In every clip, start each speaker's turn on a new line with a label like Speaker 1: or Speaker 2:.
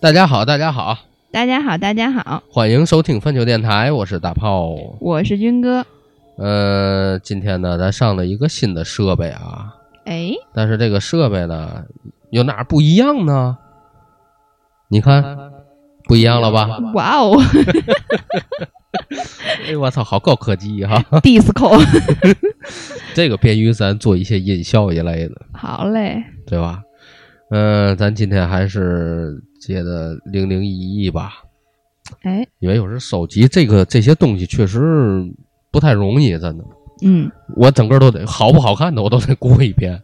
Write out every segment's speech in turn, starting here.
Speaker 1: 大家好，大家好，
Speaker 2: 大家好，大家好，
Speaker 1: 欢迎收听粪球电台，我是大炮。
Speaker 2: 我是军哥。
Speaker 1: 呃，今天呢，咱上了一个新的设备啊，
Speaker 2: 哎，
Speaker 1: 但是这个设备呢，有哪儿不一样呢？你看，不一样了吧？
Speaker 2: 哇哦
Speaker 1: 哎，我操，好高科技哈
Speaker 2: ！，disco，
Speaker 1: 这个便于咱做一些音效一类的，
Speaker 2: 好嘞，
Speaker 1: 对吧？嗯、咱今天还是接的零零一一吧，
Speaker 2: 哎，
Speaker 1: 因为有时收集这个这些东西确实不太容易，真的。
Speaker 2: 嗯，
Speaker 1: 我整个都得好不好看的，我都得 过一遍。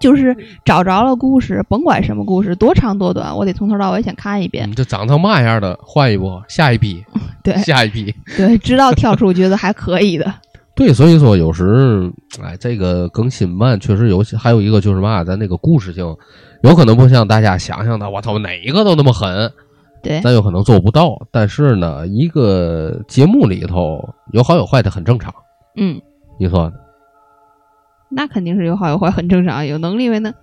Speaker 2: 就是找着了故事，甭管什么故事，多长多短，我得从头到尾先看一遍。
Speaker 1: 嗯，这长成嘛样的，换一波，下一批，
Speaker 2: 对
Speaker 1: 下一批。
Speaker 2: 对，直到跳出觉得还可以的。
Speaker 1: 对，所以说有时，哎，这个更新慢，确实有些。还有一个就是嘛，咱那个故事性，有可能不像大家想象的，我操，哪一个都那么狠，
Speaker 2: 对，
Speaker 1: 咱有可能做不到。但是呢，一个节目里头有好有坏的，很正常。
Speaker 2: 嗯，
Speaker 1: 你说？
Speaker 2: 那肯定是有好有坏，很正常。有能力没能，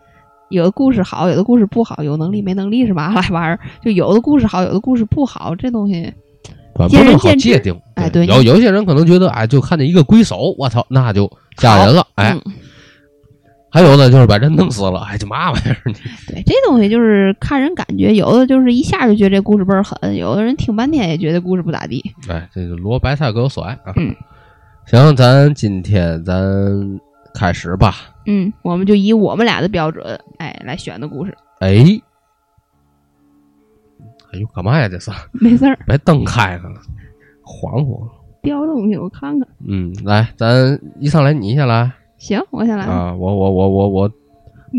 Speaker 2: 有的故事好，有的故事不好，有能力没能力是嘛 来玩意儿？就有的故事好，有的故事不好，这东西，
Speaker 1: 不
Speaker 2: 见仁
Speaker 1: 能好
Speaker 2: 见智
Speaker 1: 界定。
Speaker 2: 哎对
Speaker 1: 有有些人可能觉得，哎，就看见一个鬼手，我操，那就吓人了，哎。
Speaker 2: 嗯
Speaker 1: 还有呢，就是把人弄死了，哎，这嘛玩意儿？
Speaker 2: 对，这东西就是看人感觉，有的就是一下就觉得这故事倍儿狠，有的人听半天也觉得故事不咋地。
Speaker 1: 哎，这个萝白菜各有所爱啊。
Speaker 2: 嗯，
Speaker 1: 行，咱今天咱开始吧。
Speaker 2: 嗯，我们就以我们俩的标准，哎，来选的故事。
Speaker 1: 哎，哎呦，干嘛呀？这是
Speaker 2: 没事儿，
Speaker 1: 把灯开开了，晃晃。
Speaker 2: 掉东西我看看。
Speaker 1: 嗯，来，咱一上来你先来
Speaker 2: 行，我先来。
Speaker 1: 啊，我我我我我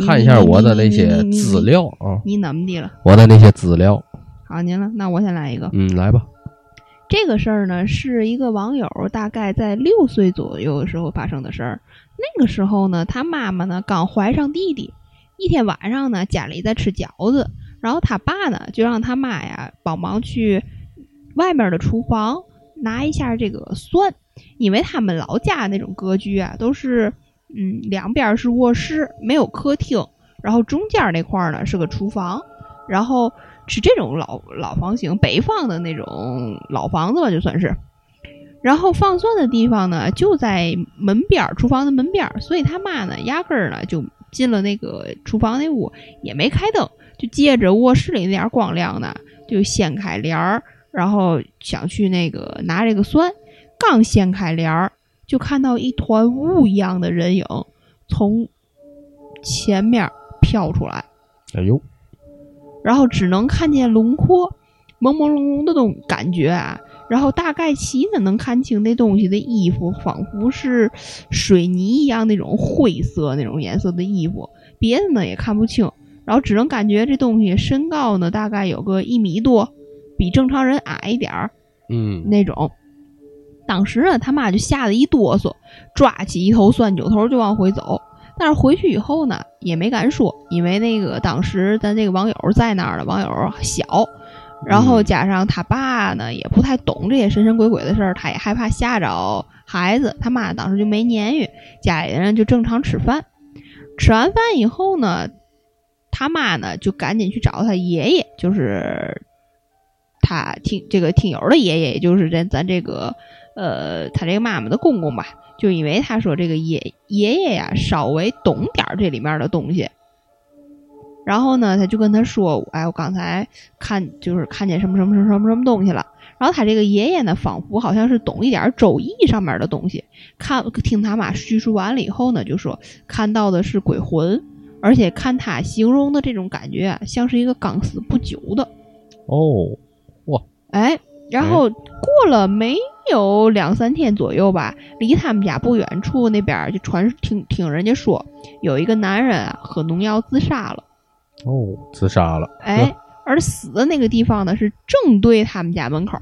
Speaker 1: 看一下我的那些资料啊，
Speaker 2: 你怎么的了？
Speaker 1: 我的那些资料。
Speaker 2: 好，您了，那我先来一个。
Speaker 1: 嗯，来吧。
Speaker 2: 这个事儿呢，是一个网友大概在六岁左右的时候发生的事儿。那个时候呢，他妈妈呢刚怀上弟弟，一天晚上呢，家里在吃饺子，然后他爸呢就让他妈呀帮忙去外面的厨房拿一下这个蒜，因为他们老家那种格局啊，都是嗯两边是卧室，没有客厅，然后中间那块儿呢是个厨房，然后是这种老老房型，北方的那种老房子吧，就算是。然后放蒜的地方呢，就在门边儿，厨房的门边儿，所以他妈呢，压根儿呢就进了那个厨房那屋，也没开灯，就借着卧室里那点光亮呢，就掀开帘儿，然后想去那个拿这个蒜，刚掀开帘儿，就看到一团雾一样的人影从前面飘出来。
Speaker 1: 哎呦，
Speaker 2: 然后只能看见轮廓，朦朦胧胧的东感觉啊。然后大概其呢能看清那东西的衣服，仿佛是水泥一样那种灰色那种颜色的衣服，别的呢也看不清。然后只能感觉这东西身高呢大概有个一米多，比正常人矮一点儿
Speaker 1: 嗯，
Speaker 2: 那种。当时呢，他妈就吓得一哆嗦，抓起一头蒜九头就往回走。但是回去以后呢，也没敢说，因为那个当时咱这个网友在那儿的，网友小，然后加上他爸呢也不太懂这些神神鬼鬼的事儿，他也害怕吓着孩子，他妈当时就没言语，家里人就正常吃饭。吃完饭以后呢，他妈呢就赶紧去找他爷爷，就是他听这个听友的爷爷，也就是咱咱这个呃他这个妈妈的公公吧，就因为他说这个爷爷爷呀稍微懂点儿这里面的东西，然后呢他就跟他说，哎，我刚才看就是看见什么什么什么什么什么东西了。然后他这个爷爷呢，仿佛好像是懂一点儿周易上面的东西，看听他妈叙述完了以后呢，就说看到的是鬼魂，而且看他形容的这种感觉啊，像是一个刚死不久的。
Speaker 1: 哦，哇
Speaker 2: 哎，然后过了没有两三天左右吧，离他们家不远处那边就传听听人家说，有一个男人啊喝农药自杀了。
Speaker 1: 哦，自杀了。
Speaker 2: 哎，而死的那个地方呢是正对他们家门口，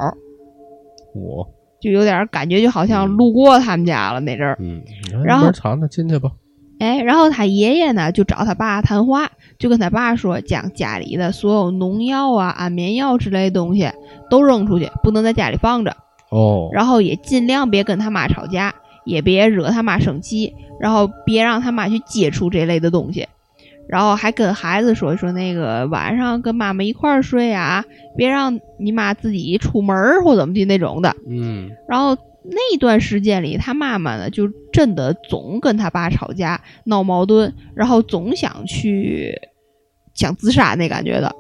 Speaker 1: 我，
Speaker 2: 就有点感觉就好像路过他们家了那阵儿。
Speaker 1: 嗯，
Speaker 2: 然后
Speaker 1: 门敞着进去吧。
Speaker 2: 哎，然后他爷爷呢就找他爸谈话，就跟他爸说，将家里的所有农药啊、安眠药之类的东西都扔出去，不能在家里放着。
Speaker 1: 哦，
Speaker 2: 然后也尽量别跟他妈吵架，也别惹他妈生气，然后别让他妈去接触这类的东西。然后还跟孩子说说那个晚上跟妈妈一块儿睡啊，别让你妈自己出门或怎么的那种的。
Speaker 1: 嗯
Speaker 2: 然后那段时间里，他妈妈呢就真的总跟他爸吵架、闹矛盾，然后总想去想自杀那感觉的。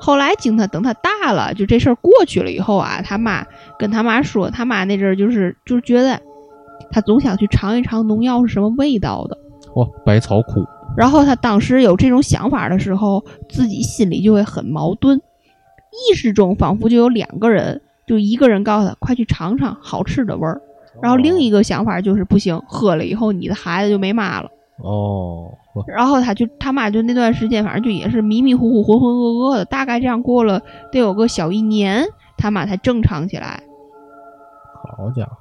Speaker 2: 后来经他等他大了，就这事儿过去了以后啊，他妈跟他妈说，他妈那阵儿就是就是觉得他总想去尝一尝农药是什么味道的。
Speaker 1: 哦，百草枯，
Speaker 2: 然后他当时有这种想法的时候，自己心里就会很矛盾，意识中仿佛就有两个人，就一个人告诉他快去尝尝好吃的味儿，然后另一个想法就是不行，喝了以后你的孩子就没妈了。
Speaker 1: 哦，
Speaker 2: 然后他就他妈就那段时间反正就也是迷迷糊糊、浑浑噩噩的，大概这样过了得有个小一年，他妈才正常起来。
Speaker 1: 好家伙，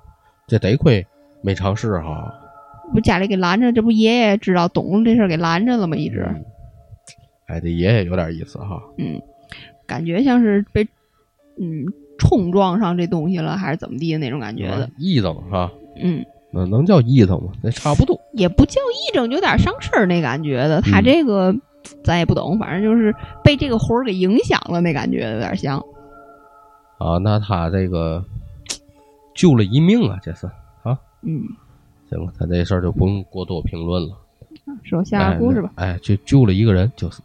Speaker 1: 这得亏没尝试哈。
Speaker 2: 不家里给拦着，这不爷爷知道懂了这事儿给拦着了吗？一直。
Speaker 1: 嗯哎，这爷爷有点意思哈。
Speaker 2: 嗯，感觉像是被嗯冲撞上这东西了，还是怎么地的那种感觉的。
Speaker 1: 癔症哈，
Speaker 2: 嗯，
Speaker 1: 那能叫癔症吗？那差不多。
Speaker 2: 也不叫癔症，有点上身儿那感觉的。他
Speaker 1: 嗯
Speaker 2: 这个、咱也不懂，反正就是被这个魂儿给影响了那感觉，有点像。
Speaker 1: 啊，那他这个救了一命啊，这是啊。
Speaker 2: 嗯，
Speaker 1: 行了，他这事儿就不用过多评论了。
Speaker 2: 说下个故事吧。
Speaker 1: 哎，哎就救了一个人，就是。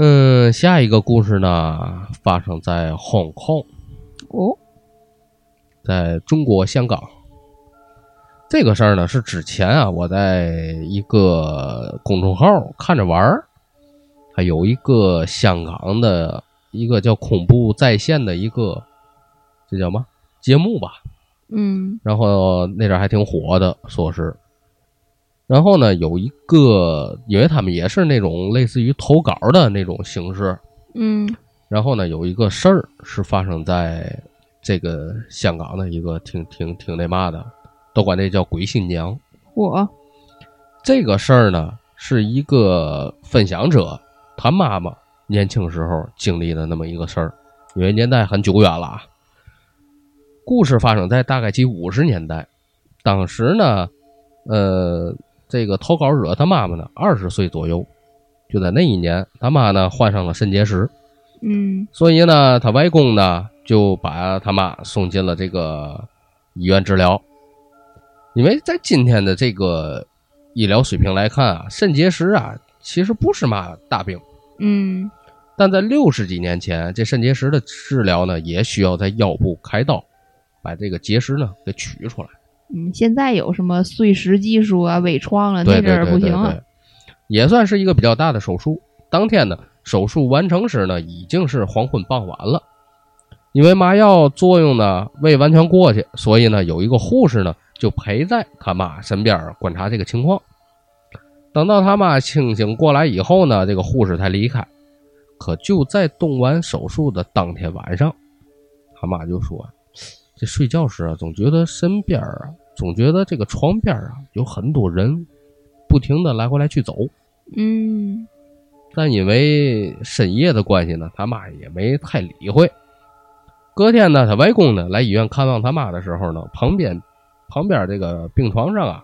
Speaker 1: 嗯，下一个故事呢，发生在 Hong Kong，
Speaker 2: 哦，
Speaker 1: 在中国香港。这个事儿呢，是之前啊，我在一个公众号看着玩儿，还有一个香港的一个叫“恐怖在线”的一个，这叫什么节目吧？
Speaker 2: 嗯
Speaker 1: 然后那阵儿还挺火的，说是。然后呢，有一个，因为他们也是那种类似于投稿的那种形式。
Speaker 2: 嗯
Speaker 1: 然后呢，有一个事儿是发生在这个香港的一个挺挺挺那嘛的，都管这叫鬼新娘。
Speaker 2: 我
Speaker 1: 这个事儿呢，是一个分享者他妈妈年轻时候经历的那么一个事儿，因为年代很久远了啊。故事发生在大概其五十年代，当时呢，呃，这个投稿者他妈妈呢二十岁左右，就在那一年，他妈呢患上了肾结石，
Speaker 2: 嗯
Speaker 1: 所以呢，他外公呢就把他妈送进了这个医院治疗。因为在今天的这个医疗水平来看啊，肾结石啊其实不是嘛大病，
Speaker 2: 嗯
Speaker 1: 但在六十几年前，这肾结石的治疗呢也需要在腰部开刀，把这个结石呢给取出来。
Speaker 2: 嗯，现在有什么碎石技术啊、微创了，
Speaker 1: 对对
Speaker 2: 那阵儿不行啊。，
Speaker 1: 也算是一个比较大的手术。当天呢，手术完成时呢，已经是黄昏傍晚了。因为麻药作用呢未完全过去，所以呢，有一个护士呢就陪在他妈身边儿观察这个情况。等到他妈清醒过来以后呢，这个护士才离开。可就在动完手术的当天晚上，他妈就说：“这睡觉时啊，总觉得身边儿啊，总觉得这个床边儿啊有很多人，不停的来回来去走。
Speaker 2: 嗯
Speaker 1: 但因为深夜的关系呢，他妈也没太理会。隔天呢，他外公呢来医院看望他妈的时候呢，旁边旁边这个病床上啊，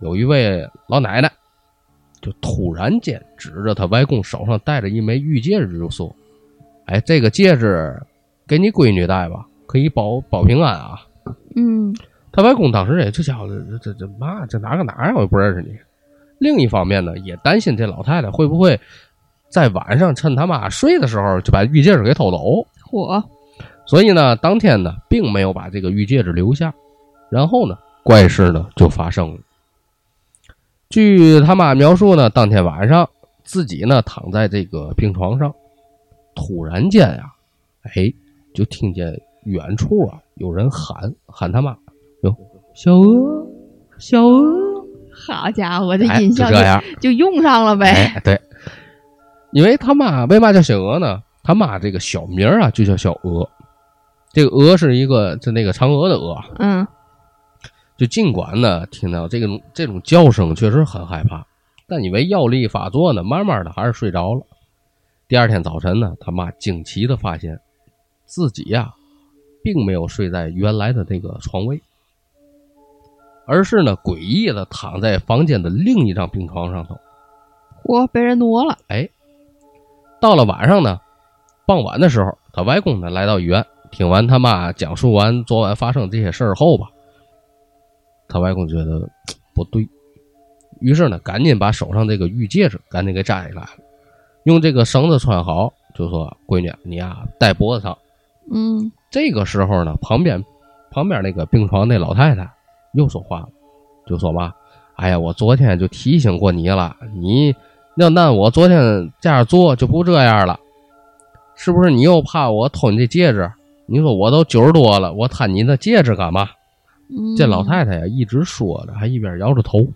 Speaker 1: 有一位老奶奶，就突然间指着他外公手上戴着一枚玉戒指就说：“哎，这个戒指给你闺女戴吧，可以保保平安啊。”
Speaker 2: 嗯
Speaker 1: 他外公当时也这家伙这这这妈这哪个哪儿啊？我也不认识你。另一方面呢，也担心这老太太会不会在晚上趁他妈睡的时候就把玉戒指给偷走，
Speaker 2: 嚯，
Speaker 1: 所以呢，当天呢并没有把这个玉戒指留下。然后呢，怪事呢就发生了。据他妈描述呢，当天晚上自己呢躺在这个病床上，突然间呀、哎，就听见远处啊有人喊喊他妈，哟，小鹅，小鹅，
Speaker 2: 好家伙，这
Speaker 1: 哎，
Speaker 2: 音效就,、用上了呗。
Speaker 1: 哎，对，因为他妈为嘛叫小鹅呢？他妈这个小名儿啊就叫小鹅，这个鹅是一个就那个嫦娥的鹅，
Speaker 2: 嗯
Speaker 1: 就尽管呢听到这个这种叫声确实很害怕，但因为药力发作呢，慢慢的还是睡着了。第二天早晨呢，他妈惊奇的发现自己呀、并没有睡在原来的那个床位，而是呢诡异的躺在房间的另一张病床上头。
Speaker 2: 嚯，被人挪了。
Speaker 1: 哎，到了晚上呢，傍晚的时候，他外公呢来到医院，听完他妈讲述完昨晚发生这些事儿后吧，他外公觉得不对，于是呢，赶紧把手上这个玉戒指赶紧给摘下来了，用这个绳子穿好，就说：“闺女，你呀戴脖子上。”
Speaker 2: 嗯
Speaker 1: 这个时候呢，旁边旁边那个病床那老太太又说话了，就说嘛：“哎呀，我昨天就提醒过你了，你要那我昨天这样做就不这样了，是不是？你又怕我偷你这戒指？你说我都九十多了，我贪你那戒指干嘛？”
Speaker 2: 嗯，
Speaker 1: 这老太太呀，一直说着，还一边摇着头。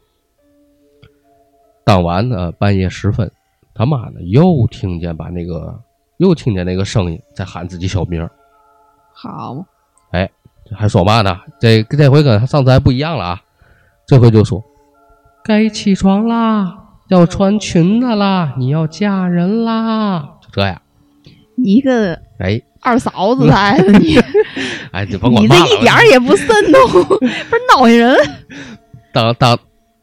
Speaker 1: 当晚呢，半夜时分，他妈呢又听见把那个又听见那个声音在喊自己小名儿。
Speaker 2: 好嘛，
Speaker 1: 还说嘛呢？这这回跟上次还不一样了啊！这回就说该起床啦，要穿裙子啦，你要嫁人啦，就这样。
Speaker 2: 你个
Speaker 1: 哎
Speaker 2: 二嫂子来的 你，
Speaker 1: 哎，你甭管
Speaker 2: 你。这一点儿也不瘆得慌，不是闹心人。
Speaker 1: 当当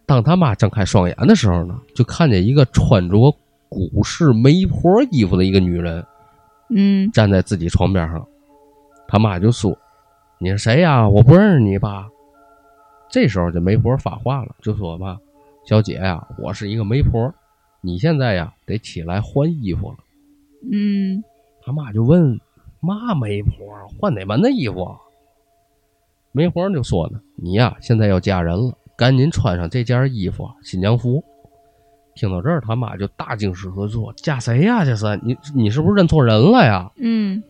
Speaker 1: 当他妈睁开双眼的时候呢，就看见一个穿着古式媒婆衣服的一个女人
Speaker 2: 嗯
Speaker 1: 站在自己床边上。他妈就说：“你是谁呀？我不认识你吧？”这时候这媒婆发话了，就说嘛：“小姐呀，我是一个媒婆，你现在呀得起来换衣服了。
Speaker 2: 嗯，”
Speaker 1: 他妈就问：“嘛媒婆？换哪门子衣服啊？”媒婆就说呢：“你呀现在要嫁人了，赶紧穿上这件衣服，新娘服。”听到这儿，他妈就大惊失色，说：“嫁谁呀？这是你你是不是认错人了呀？”
Speaker 2: 嗯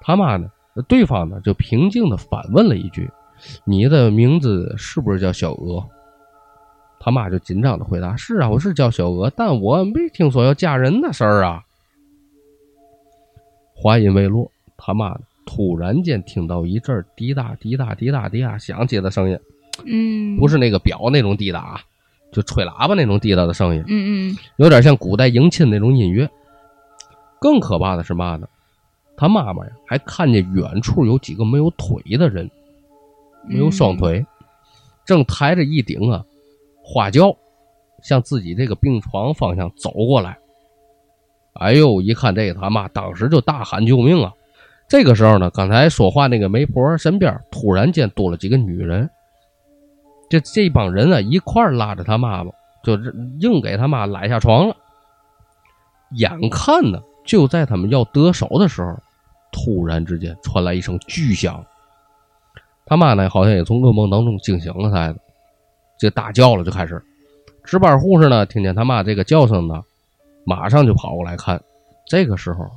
Speaker 1: 他妈呢？对方呢就平静的反问了一句：“你的名字是不是叫小娥？”他妈就紧张的回答：“是啊，我是叫小娥，但我没听说要嫁人的事儿啊。”话音未落，他妈突然间听到一阵滴答滴答滴答滴答响起的声音，
Speaker 2: 嗯，
Speaker 1: 不是那个表那种滴答啊，就吹喇叭那种滴答的声音。
Speaker 2: 嗯嗯
Speaker 1: 有点像古代迎亲那种音乐。更可怕的是嘛呢？他妈妈呀，还看见远处有几个没有腿的人，没有双腿，正抬着一顶啊花轿，向自己这个病床方向走过来。哎呦，一看这个他妈，当时就大喊救命啊！这个时候呢，刚才说话那个媒婆身边突然间多了几个女人，这这帮人啊一块拉着他妈妈，就是硬给他妈拉下床了。眼看呢，就在他们要得手的时候，突然之间传来一声巨响。他妈呢，好像也从噩梦当中惊醒了似的，这大叫了，就开始。值班护士呢，听见他妈这个叫声呢，马上就跑过来看。这个时候，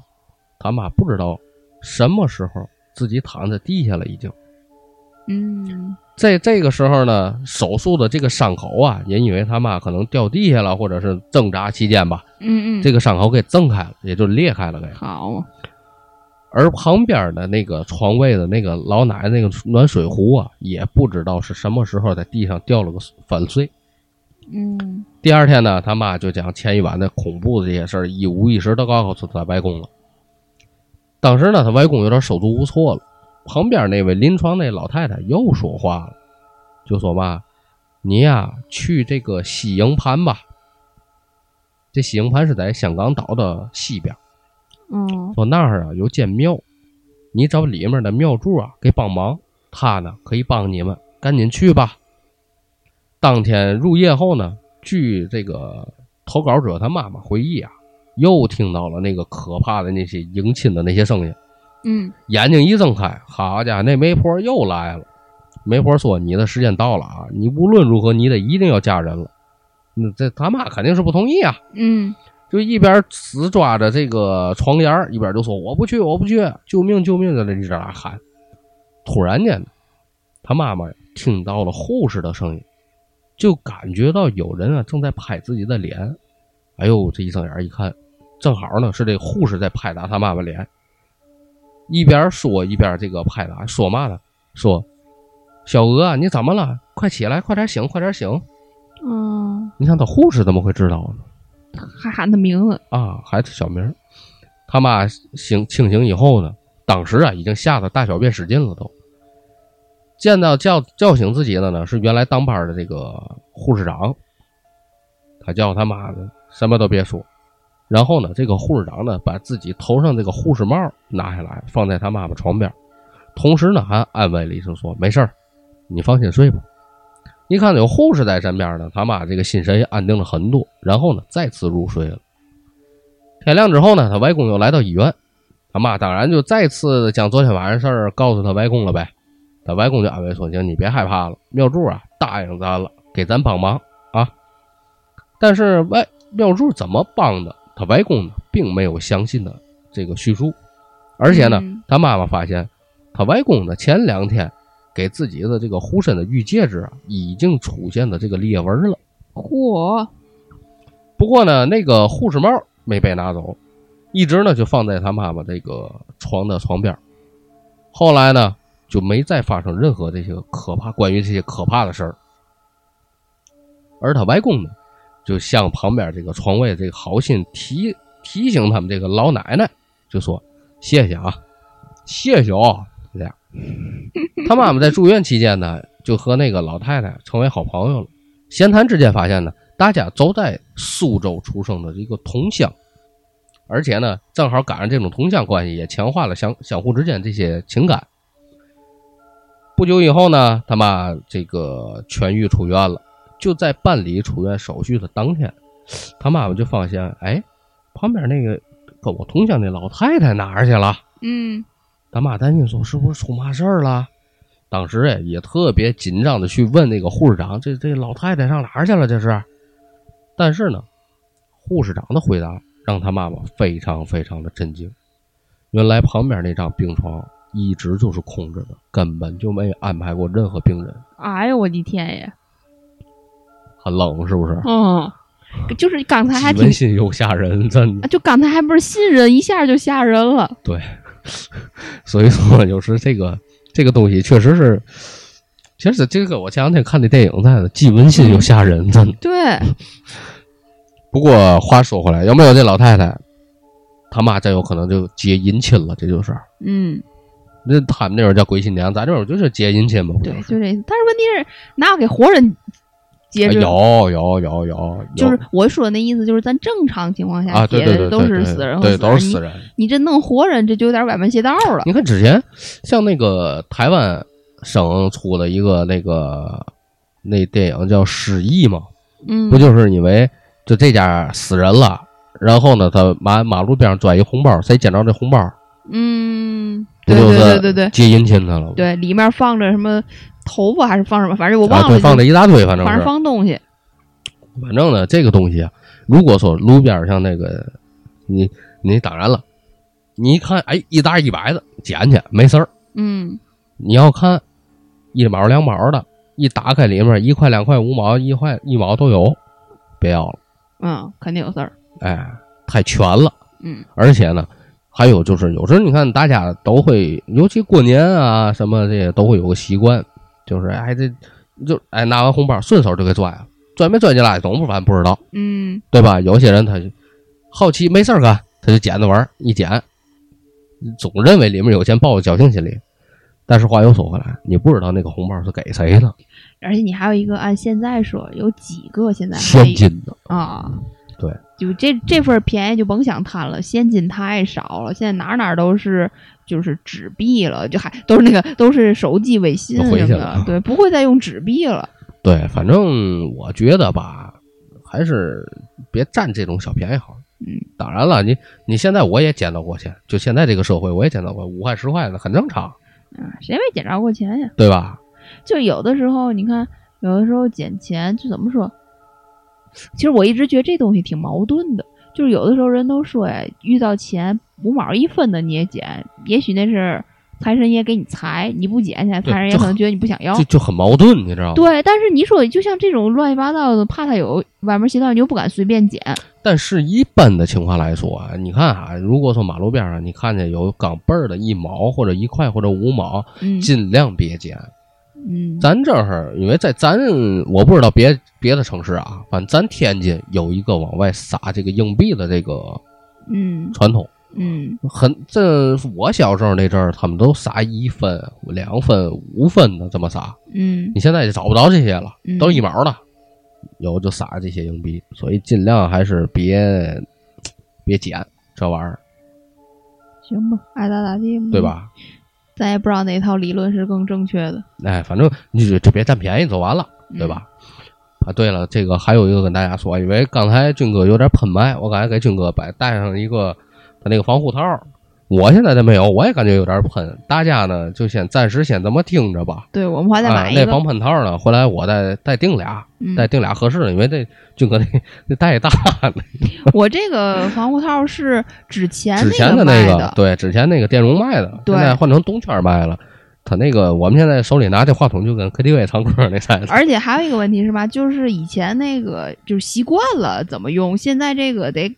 Speaker 1: 他妈不知道什么时候自己躺在地下了，已经。
Speaker 2: 嗯
Speaker 1: 在这个时候呢，手术的这个伤口啊，也因为他妈可能掉地下了，或者是挣扎期间吧，
Speaker 2: 嗯嗯，
Speaker 1: 这个伤口给挣开了，也就裂开了给。
Speaker 2: 好，
Speaker 1: 而旁边的那个床位的那个老奶奶那个暖水壶啊，也不知道是什么时候在地上掉了个粉碎。
Speaker 2: 嗯
Speaker 1: 第二天呢，他妈就将前一晚的恐怖的这些事儿一五一十的告诉他外公了。当时呢，他外公有点手足无措了。旁边那位临床那老太太又说话了，就说嘛：“你呀，去这个西营盘吧。这西营盘是在香港岛的西边。
Speaker 2: 嗯
Speaker 1: 说那儿啊有间庙，你找里面的庙祝啊给帮忙，他呢可以帮你们，赶紧去吧。当天入夜后呢，据这个投稿者他妈妈回忆啊，又听到了那个可怕的那些迎亲的那些声音，
Speaker 2: 嗯
Speaker 1: 眼睛一睁开，好家伙，那媒婆又来了。媒婆说：“你的时间到了啊，你无论如何你得一定要嫁人了。”那这他妈肯定是不同意啊。
Speaker 2: 嗯
Speaker 1: 就一边死抓着这个床沿儿一边就说：“我不去，我不去，救命，救命！”在那一直那喊。突然间，他妈妈听到了护士的声音，就感觉到有人啊正在拍自己的脸。哎呦，这一睁眼一看，正好呢是这护士在拍打他妈妈脸，一边说一边这个拍打，说嘛呢？说：“小娥，你怎么了？快起来，快点醒，快点醒！”
Speaker 2: 嗯，
Speaker 1: 你想他护士怎么会知道呢？
Speaker 2: 还喊他名字，
Speaker 1: 啊，孩子小名。他妈醒清醒以后呢，当时啊已经吓得大小便失禁了都。见到叫叫醒自己的呢，是原来当班的这个护士长。他叫他妈的什么都别说。然后呢，这个护士长呢，把自己头上这个护士帽拿下来，放在他妈妈床边，同时呢，还安慰了一声说：“没事儿，你放心睡吧。”一看有护士在身边呢，他妈这个心神也安定了很多。然后呢，再次入睡了。天亮之后呢，他外公又来到医院，他妈当然就再次将昨天晚上事儿告诉他外公了呗。他外公就安慰说：“行，你别害怕了，妙柱啊答应咱了，给咱帮忙啊。”但是外妙柱怎么帮的？他外公呢，并没有详细的这个叙述，而且呢，他妈妈发现他外公呢前两天给自己的这个护身的玉戒指啊，已经出现了这个裂纹了。
Speaker 2: 嚯！
Speaker 1: 不过呢，那个护士帽没被拿走，一直呢就放在他妈妈这个床的床边。后来呢，就没再发生任何这些可怕关于这些可怕的事儿。而他外公呢？就向旁边这个床位这个好心提提醒他们这个老奶奶，就说谢谢啊，谢谢哦，这样。他妈妈在住院期间呢，就和那个老太太成为好朋友了。闲谈之间发现呢，大家都在苏州出生的一个同乡，而且呢，正好赶上这种同乡关系，也强化了相相互之间这些情感。不久以后呢，他妈这个痊愈出院了。就在办理出院手续的当天，他妈妈就发现，哎，旁边那个跟我同乡那老太太哪儿去了？
Speaker 2: 嗯，
Speaker 1: 他妈担心说是不是出嘛事儿了？当时哎也特别紧张的去问那个护士长，这这老太太上哪儿去了？这是？但是呢，护士长的回答让他妈妈非常非常的震惊。原来旁边那张病床一直就是空着的，根本就没安排过任何病人。
Speaker 2: 哎呦我的天爷！
Speaker 1: 很冷是不是？
Speaker 2: 嗯，就是刚才还挺
Speaker 1: 温馨又吓人，真的。
Speaker 2: 就刚才还不是信任，一下就吓人了。
Speaker 1: 对，所以说就是这个这个东西确实是，其实这个我前两天看的电影在的，既温馨又吓人，真的。
Speaker 2: 对。
Speaker 1: 不过话说回来，要没有这老太太，他妈真有可能就结姻亲了，这就是。
Speaker 2: 嗯。
Speaker 1: 那他们那会儿叫鬼新娘，咱这会儿就是接姻亲嘛。
Speaker 2: 对，就这。但是问题是，哪有给活人？接着
Speaker 1: 有有有有，
Speaker 2: 就是我说那意思，就是咱正常情况下
Speaker 1: 接的
Speaker 2: 都是死人，
Speaker 1: 对，都是死人。
Speaker 2: 你这弄活人，这就有点歪门邪道了。
Speaker 1: 你看之前像那个台湾省出了一个那个那电影叫《失忆》嘛，
Speaker 2: 嗯，
Speaker 1: 不就是因为就这家死人了，然后呢，他马马路边上拽一红包，谁捡着这红包，
Speaker 2: 嗯，
Speaker 1: 对
Speaker 2: 对对对对，
Speaker 1: 接姻亲去了，
Speaker 2: 对，里面放着什么？头发还是放什么？反正我忘了。
Speaker 1: 放
Speaker 2: 的
Speaker 1: 一大堆，反正
Speaker 2: 反正放东西。
Speaker 1: 反正呢，这个东西啊，如果说路边像那个，你你当然了，你一看，哎，一沓一百的，捡去没事儿。
Speaker 2: 嗯。
Speaker 1: 你要看一毛两毛的，一打开里面一块两块五毛一块一毛都有，别要了。
Speaker 2: 嗯，肯定有事儿。
Speaker 1: 哎，太全了。
Speaker 2: 嗯。
Speaker 1: 而且呢。还有就是，有时候你看，大家都会，尤其过年啊什么这些，都会有个习惯，就是哎，这就哎拿完红包顺手就给拽了，拽没拽进来，总不反不知道，
Speaker 2: 嗯，
Speaker 1: 对吧？有些人他好奇没事干，他就捡着玩一捡，总认为里面有钱，抱着侥幸心理。但是话又说回来，你不知道那个红包是给谁的，
Speaker 2: 而且你还有一个按现在说，有几个现在
Speaker 1: 现金的
Speaker 2: 啊。
Speaker 1: 对，
Speaker 2: 就这这份便宜就甭想贪了，现金太少了，现在哪哪都是就是纸币了，就还都是那个都是手机微信什么的，对，不会再用纸币了。
Speaker 1: 对，反正我觉得吧，还是别占这种小便宜好。
Speaker 2: 嗯，
Speaker 1: 当然了，你你现在我也捡到过钱，就现在这个社会我也捡到过五块十块的，很正常。
Speaker 2: 啊，谁没捡着过钱呀？
Speaker 1: 对吧？
Speaker 2: 就有的时候，你看，有的时候捡钱就怎么说？其实我一直觉得这东西挺矛盾的，就是有的时候人都说呀，遇到钱五毛一分的你也捡，也许那是财神爷给你财，你不捡起来，财神爷可能觉得你不想要，
Speaker 1: 就就很矛盾，你知道吗？
Speaker 2: 对，但是你说就像这种乱七八糟的，怕他有歪门邪道，你又不敢随便捡。
Speaker 1: 但是一般的情况来说啊，你看啊，如果说马路边上你看见有钢镚儿的一毛或者一块或者五毛，尽量别捡。
Speaker 2: 嗯，
Speaker 1: 咱这儿因为在咱我不知道别别的城市啊，反正咱天津有一个往外撒这个硬币的这个
Speaker 2: 嗯。
Speaker 1: 传统，
Speaker 2: 嗯，
Speaker 1: 很这我小时候那阵儿，他们都撒一分、两分、五分的这么撒，
Speaker 2: 嗯，
Speaker 1: 你现在就找不着这些了，都是一毛的，有就撒这些硬币，所以尽量还是别别捡这玩意儿，
Speaker 2: 行吧，爱咋咋地吧，
Speaker 1: 对？吧？
Speaker 2: 咱也不知道哪套理论是更正确的，
Speaker 1: 哎，反正你就就别占便宜就完了，
Speaker 2: 嗯
Speaker 1: 对吧？啊，对了，这个还有一个跟大家说，因为刚才军哥有点喷麦，我刚才给军哥摆带上一个他那个防护套，我现在这没有，我也感觉有点喷。大家呢就先暂时先这么听着吧。
Speaker 2: 对我们还得
Speaker 1: 啊
Speaker 2: 买，一个，
Speaker 1: 那防喷套呢，回来我再再订俩，
Speaker 2: 嗯
Speaker 1: 再订俩合适的，因为这军哥那 那带大了，
Speaker 2: 我这个防护套是之前
Speaker 1: 之前
Speaker 2: 的
Speaker 1: 那个对，之前那个电容卖的，现在换成动圈卖了。他那个我们现在手里拿这话筒就跟 KTV 唱歌那 size，
Speaker 2: 而且还有一个问题是吧？就是以前那个就是习惯了怎么用，现在这个得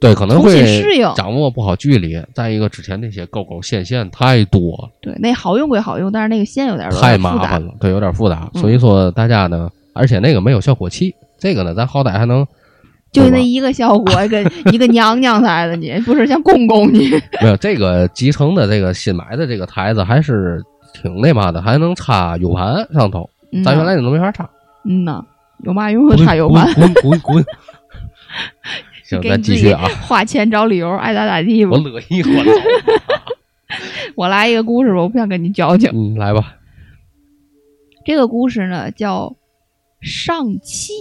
Speaker 1: 对，可能会掌握不好距离。再一个，之前那些勾勾线线太多，
Speaker 2: 对那好用归好用，但是那个线有点
Speaker 1: 太麻烦了，对，有点复杂。
Speaker 2: 嗯
Speaker 1: 所以说大家呢，而且那个没有效果器，这个呢，咱好歹还能
Speaker 2: 就那一个效果，跟 一个娘娘台的你，不是像公公你。
Speaker 1: 没有这个集成的这个新买的这个台子还是挺那嘛的，还能插 U 盘上头，
Speaker 2: 嗯
Speaker 1: 咱原来那都没法插。
Speaker 2: 嗯呐，有嘛用插 U 盘，
Speaker 1: 滚滚滚滚！行，咱继续啊，
Speaker 2: 花钱找理由，爱咋咋地吧
Speaker 1: 我。乐意我走。
Speaker 2: 我来一个故事吧，我不想跟你矫情。
Speaker 1: 嗯，来吧。
Speaker 2: 这个故事呢叫上期，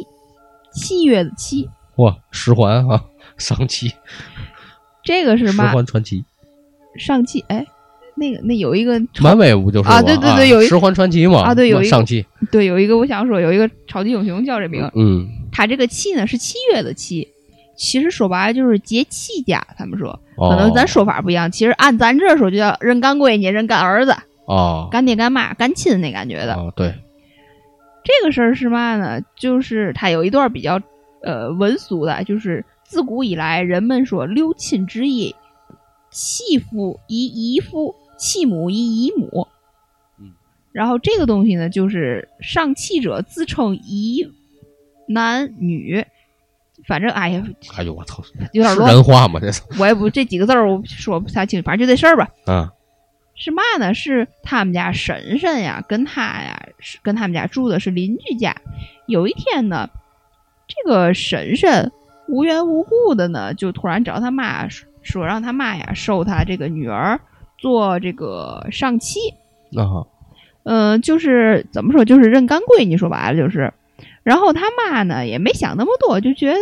Speaker 2: 七月的七。
Speaker 1: 哇，十环啊，上期，
Speaker 2: 这个是
Speaker 1: 十？环传奇，
Speaker 2: 上期哎，那个那有一个
Speaker 1: 漫威不就是吗
Speaker 2: 啊对对对有一
Speaker 1: 十环传奇嘛
Speaker 2: 啊对有一个
Speaker 1: 上期，
Speaker 2: 对，有一个我想说有一个超级英雄叫这名，
Speaker 1: 嗯
Speaker 2: 他这个气呢是七月的气，其实说白了就是节气家。他们说，
Speaker 1: 哦
Speaker 2: 可能咱说法不一样，其实按咱这说就叫认干闺女、认干儿子、
Speaker 1: 哦
Speaker 2: 干爹干妈、干亲那感觉的。
Speaker 1: 哦，对，
Speaker 2: 这个事儿是嘛呢？就是他有一段比较呃文俗的，就是自古以来人们说六亲之一，弃父以姨父，弃母以姨母。
Speaker 1: 嗯，
Speaker 2: 然后这个东西呢，就是上气者自称姨男女，反正哎呀
Speaker 1: 哎呦我操，
Speaker 2: 有点乱，
Speaker 1: 人话吗？这是
Speaker 2: 我也不这几个字儿我说不太清，反正就这事儿吧。
Speaker 1: 嗯
Speaker 2: 是嘛呢？是他们家婶婶呀，跟他呀，是跟他们家住的是邻居家。有一天呢，这个婶婶无缘无故的呢，就突然找他妈说说让他妈呀收他这个女儿做这个上妻。
Speaker 1: 啊
Speaker 2: 嗯、就是怎么说，就是认干闺女，说白了就是。然后他妈呢也没想那么多，就觉得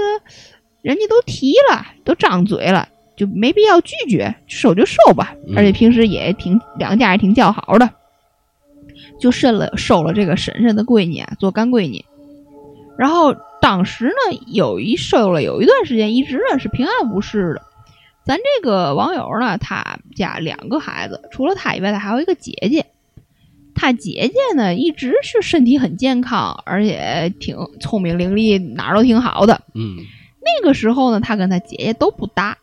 Speaker 2: 人家都提了，都张嘴了，就没必要拒绝，收就收吧。
Speaker 1: 嗯
Speaker 2: 而且平时也挺两家也挺交好的，就收了收了这个婶婶的闺女啊，做干闺女。然后当时呢，有一收了有一段时间，一直呢是平安无事的。咱这个网友呢，他家两个孩子，除了他以外，他还有一个姐姐。他姐姐呢，一直是身体很健康，而且挺聪明伶俐，哪儿都挺好的。
Speaker 1: 嗯
Speaker 2: 那个时候呢，他跟他姐姐都不搭。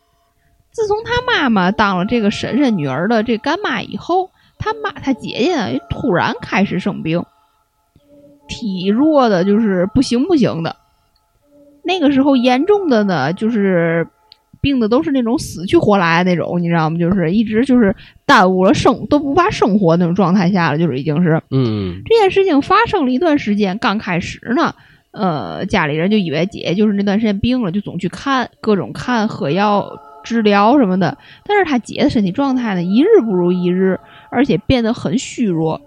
Speaker 2: 自从他妈妈当了这个婶婶女儿的这干妈以后，他妈他姐姐呢突然开始生病，体弱的就是不行不行的。那个时候严重的呢，就是病的都是那种死去活来的那种，你知道吗？就是一直就是耽误了生都无法生活那种状态下了，就是已经是。
Speaker 1: 嗯
Speaker 2: 这件事情发生了一段时间，刚开始呢，呃，家里人就以为姐就是那段时间病了，就总去看各种看喝药治疗什么的。但是她姐的身体状态呢，一日不如一日，而且变得很虚弱。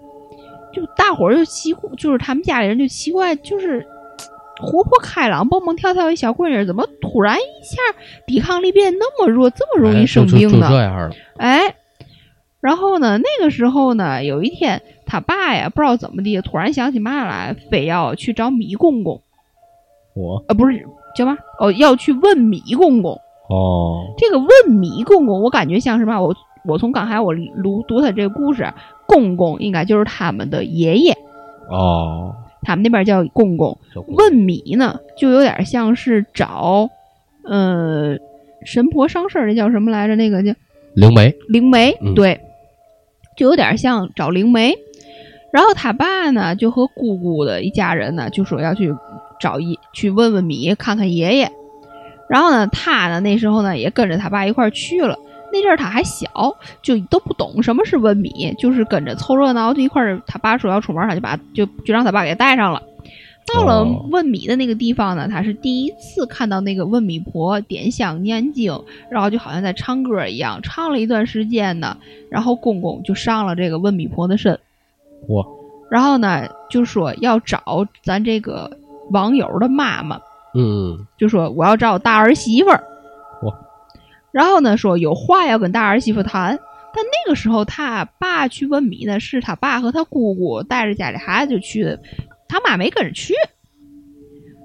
Speaker 2: 就大伙儿就奇，就是他们家里人就奇怪，就是活泼开朗、蹦蹦跳跳一小闺女，怎么突然一下抵抗力变那么弱，这么容易生病呢？
Speaker 1: 这样了，
Speaker 2: 哎，然后呢，那个时候呢，有一天他爸呀，不知道怎么地，突然想起嘛来，非要去找米公公，
Speaker 1: 我
Speaker 2: 呃，不是叫嘛？哦，要去问米公公。
Speaker 1: 哦
Speaker 2: 这个问米公公，我感觉像什么？我我从刚才我读读他这个故事，公公应该就是他们的爷爷，
Speaker 1: 哦，
Speaker 2: 他们那边叫公公。问米呢，就有点像是找，呃，神婆上身儿，那叫什么来着？那个叫
Speaker 1: 灵媒，
Speaker 2: 灵媒，
Speaker 1: 嗯
Speaker 2: 对，就有点像找灵媒。然后他爸呢，就和姑姑的一家人呢，就说要去找一去问问米，看看爷爷。然后呢，他呢那时候呢也跟着他爸一块儿去了。那阵儿他还小，就都不懂什么是问米，就是跟着凑热闹，就一块儿。他爸说要出门，他就把就就让他爸给带上了。到了
Speaker 1: 哦
Speaker 2: 问米的那个地方呢，他是第一次看到那个问米婆点香念经，然后就好像在唱歌一样，唱了一段时间呢，然后公公就上了这个问米婆的身，
Speaker 1: 哇，
Speaker 2: 然后呢就说要找咱这个网友的妈妈，
Speaker 1: 嗯
Speaker 2: 就说我要找大儿媳妇儿，
Speaker 1: 哇，
Speaker 2: 然后呢说有话要跟大儿媳妇谈。但那个时候，他爸去问米呢，是他爸和他姑姑带着家里孩子就去的，他妈没跟着去。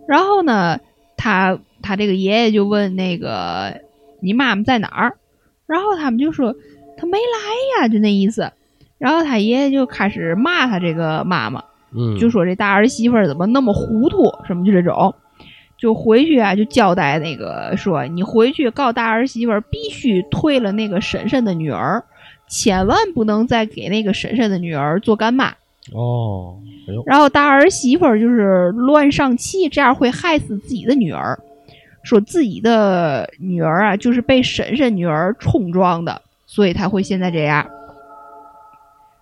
Speaker 2: 然后呢，他他这个爷爷就问那个你妈妈在哪儿？然后他们就说他没来呀，就那意思。然后他爷爷就开始骂他这个妈妈，
Speaker 1: 嗯，
Speaker 2: 就说这大儿媳妇怎么那么糊涂，什么就这种。就回去啊，就交代那个说，你回去告大儿媳妇儿必须退了那个婶婶的女儿，千万不能再给那个婶婶的女儿做干妈。
Speaker 1: 哦，
Speaker 2: 然后大儿媳妇儿就是乱上气，这样会害死自己的女儿。说自己的女儿啊，就是被婶婶女儿冲撞的，所以才会现在这样。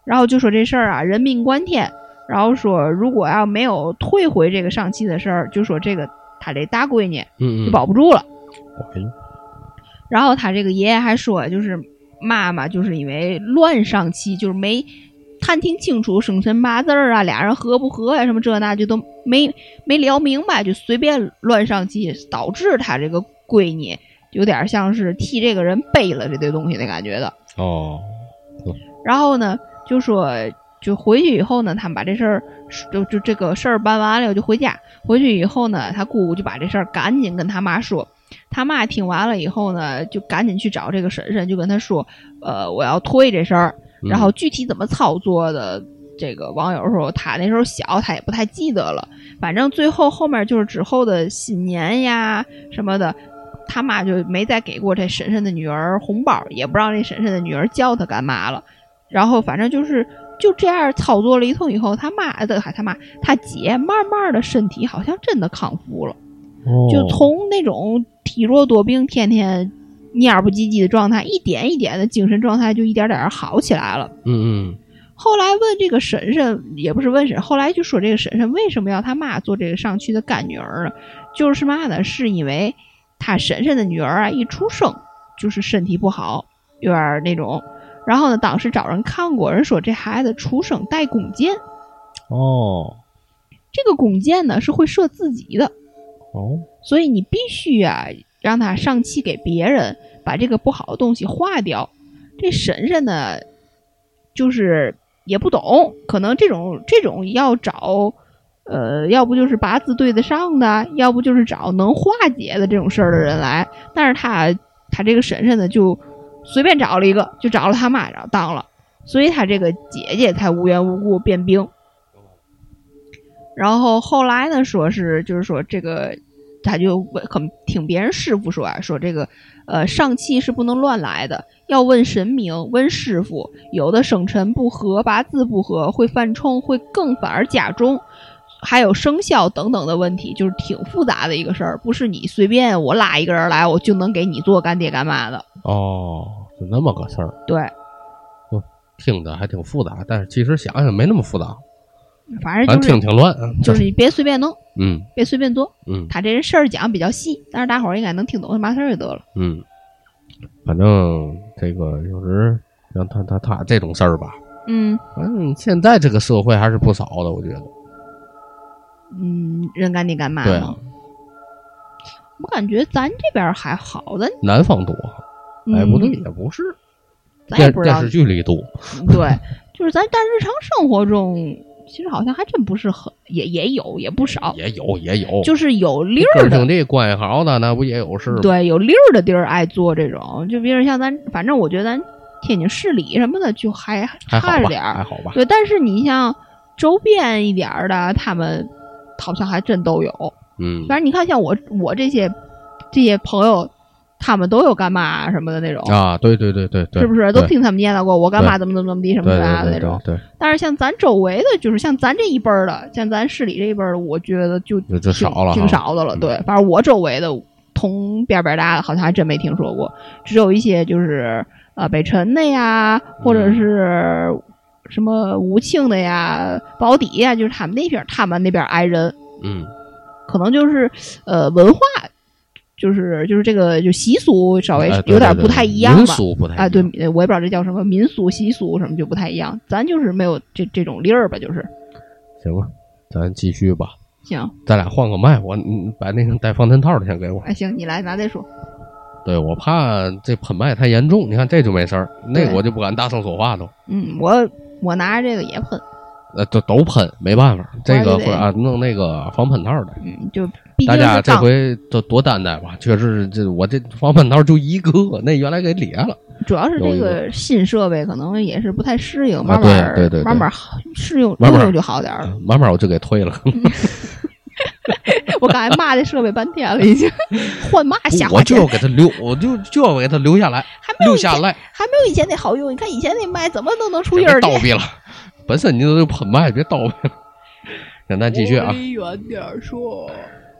Speaker 2: 然后就说这事儿啊，人命关天。然后说，如果要没有退回这个上气的事儿，就说这个他这大闺女就保不住了。然后他这个爷爷还说，就是妈妈就是因为乱上气，就是没探听清楚生辰八字儿啊，俩人合不合呀、什么这那就都没没聊明白，就随便乱上气，导致他这个闺女有点像是替这个人背了这堆东西的感觉的。
Speaker 1: 哦，
Speaker 2: 然后呢，就说就回去以后呢，他们把这事儿就就这个事儿办完了，就回家。回去以后呢，他姑姑就把这事儿赶紧跟他妈说。他妈听完了以后呢，就赶紧去找这个婶婶，就跟他说：“呃，我要退这事儿。”
Speaker 1: 嗯
Speaker 2: 然后具体怎么操作的，这个网友说他那时候小，他也不太记得了。反正最后后面就是之后的新年呀什么的，他妈就没再给过这婶婶的女儿红包，也不让这婶婶的女儿叫他干嘛了。然后反正就是就这样操作了一通以后，他妈的还他妈他姐慢慢的身体好像真的康复了，
Speaker 1: 哦
Speaker 2: 就从那种体弱多病、天天蔫不唧唧的状态，一点一点的精神状态就一点点好起来了。
Speaker 1: 嗯嗯
Speaker 2: 后来问这个婶婶，也不是问婶，后来就说这个婶婶为什么要他妈做这个上去的干女儿呢？就是嘛呢？是因为他婶婶的女儿啊，一出生就是身体不好，有点那种。然后呢，当时找人看过，人说这孩子出生带弓箭，
Speaker 1: 哦
Speaker 2: 这个弓箭呢是会射自己的，
Speaker 1: 哦，
Speaker 2: 所以你必须啊让他上气给别人，把这个不好的东西化掉。这婶婶呢，就是也不懂，可能这种这种要找，呃，要不就是八字对得上的，要不就是找能化解的这种事儿的人来。但是他他这个婶婶呢，就随便找了一个，就找了他妈，然后当了，所以他这个姐姐才无缘无故变兵。然后后来呢，说是就是说这个，他就很，听别人师傅说啊，说这个呃上气是不能乱来的，要问神明，问师傅，有的生辰不合，八字不合，会犯冲，会更反而加重。还有生肖等等的问题，就是挺复杂的一个事儿，不是你随便我拉一个人来，我就能给你做干爹干妈的。
Speaker 1: 哦，就那么个事儿，
Speaker 2: 对，
Speaker 1: 听着还挺复杂，但是其实想想没那么复杂，
Speaker 2: 反正就是
Speaker 1: 听挺乱，嗯
Speaker 2: 就是你别随便弄，
Speaker 1: 嗯
Speaker 2: 别随便做。
Speaker 1: 嗯
Speaker 2: 他这人事儿讲比较细，但是大伙儿应该能听懂是嘛事儿就得了。
Speaker 1: 嗯，反正这个有时像他他他这种事儿吧，
Speaker 2: 嗯
Speaker 1: 反正现在这个社会还是不少的，我觉得。
Speaker 2: 嗯，人干爹干妈
Speaker 1: 对啊。
Speaker 2: 我感觉咱这边还好，咱
Speaker 1: 南方多，哎，不对，
Speaker 2: 嗯
Speaker 1: 也不是，
Speaker 2: 咱也不知道
Speaker 1: 电电视。剧里多。
Speaker 2: 对，就是咱但日常生活中，其实好像还真不是很，也也有，也不少，
Speaker 1: 也有也有，
Speaker 2: 就是有溜儿的
Speaker 1: 哥兄，弟关系好的那不也有事吗？
Speaker 2: 对，有溜儿的地儿爱做这种，就比如像咱，反正我觉得咱天津市里什么的就还
Speaker 1: 还好，
Speaker 2: 差着点儿。
Speaker 1: 还好吧。
Speaker 2: 对，但是你像周边一点儿的，他们好像还真都有。
Speaker 1: 嗯
Speaker 2: 反正你看，像我我这些这些朋友，他们都有干妈什么的那种，
Speaker 1: 啊，对对对对对，
Speaker 2: 是不是？都听他们念叨过，我干妈怎么怎么怎么地什么
Speaker 1: 对
Speaker 2: 啥的
Speaker 1: 对对
Speaker 2: 那种。
Speaker 1: 对
Speaker 2: 但是像咱周围的，就是像咱这一辈儿的，像咱市里这一辈儿的，我觉得就，
Speaker 1: 就少了，
Speaker 2: 挺少的了。
Speaker 1: 嗯
Speaker 2: 对，反正我周围的同边边大的，好像还真没听说过，只有一些就是呃北辰的呀，或者
Speaker 1: 嗯
Speaker 2: 是什么武庆的呀、保底呀，就是他们那边他们那边挨人。
Speaker 1: 嗯，
Speaker 2: 可能就是呃文化，就是就是这个就习俗稍微有点不太一样吧民。
Speaker 1: 俗不太一
Speaker 2: 啊，对，我也不知道这叫什么民俗习俗什么就不太一样，咱就是没有这这种例儿吧，就是
Speaker 1: 行吧，咱继续吧。
Speaker 2: 行，
Speaker 1: 咱俩换个麦，我你把那个带防尘套的先给我。
Speaker 2: 哎行，你来，咱再说。
Speaker 1: 对我怕这喷麦太严重，你看这就没事儿，那个我就不敢大声说话都。
Speaker 2: 嗯，我我拿着这个也喷，
Speaker 1: 呃，都都喷，没办法，这个会啊弄那个防喷套的。
Speaker 2: 嗯，就
Speaker 1: 大家这，回都多担待吧，确实这我这防喷套就一个，那原来给裂了。
Speaker 2: 主要是这个新设备可能也是不太适应，
Speaker 1: 啊
Speaker 2: 慢慢儿
Speaker 1: 对对对对
Speaker 2: 慢慢适应
Speaker 1: 慢慢儿
Speaker 2: 用用就好点儿了。
Speaker 1: 慢慢我就给退了。
Speaker 2: 我刚才骂这设备半天了，已经换嘛瞎
Speaker 1: 我就，要给他留，我就就要给他留下来，
Speaker 2: 还没有
Speaker 1: 下来，
Speaker 2: 还没有以前那好用。你看以前那麦怎么都能出音
Speaker 1: 别
Speaker 2: 儿去。
Speaker 1: 叨逼了。本身你都喷麦，别倒闭了。行，咱继续啊。
Speaker 2: 离远点说。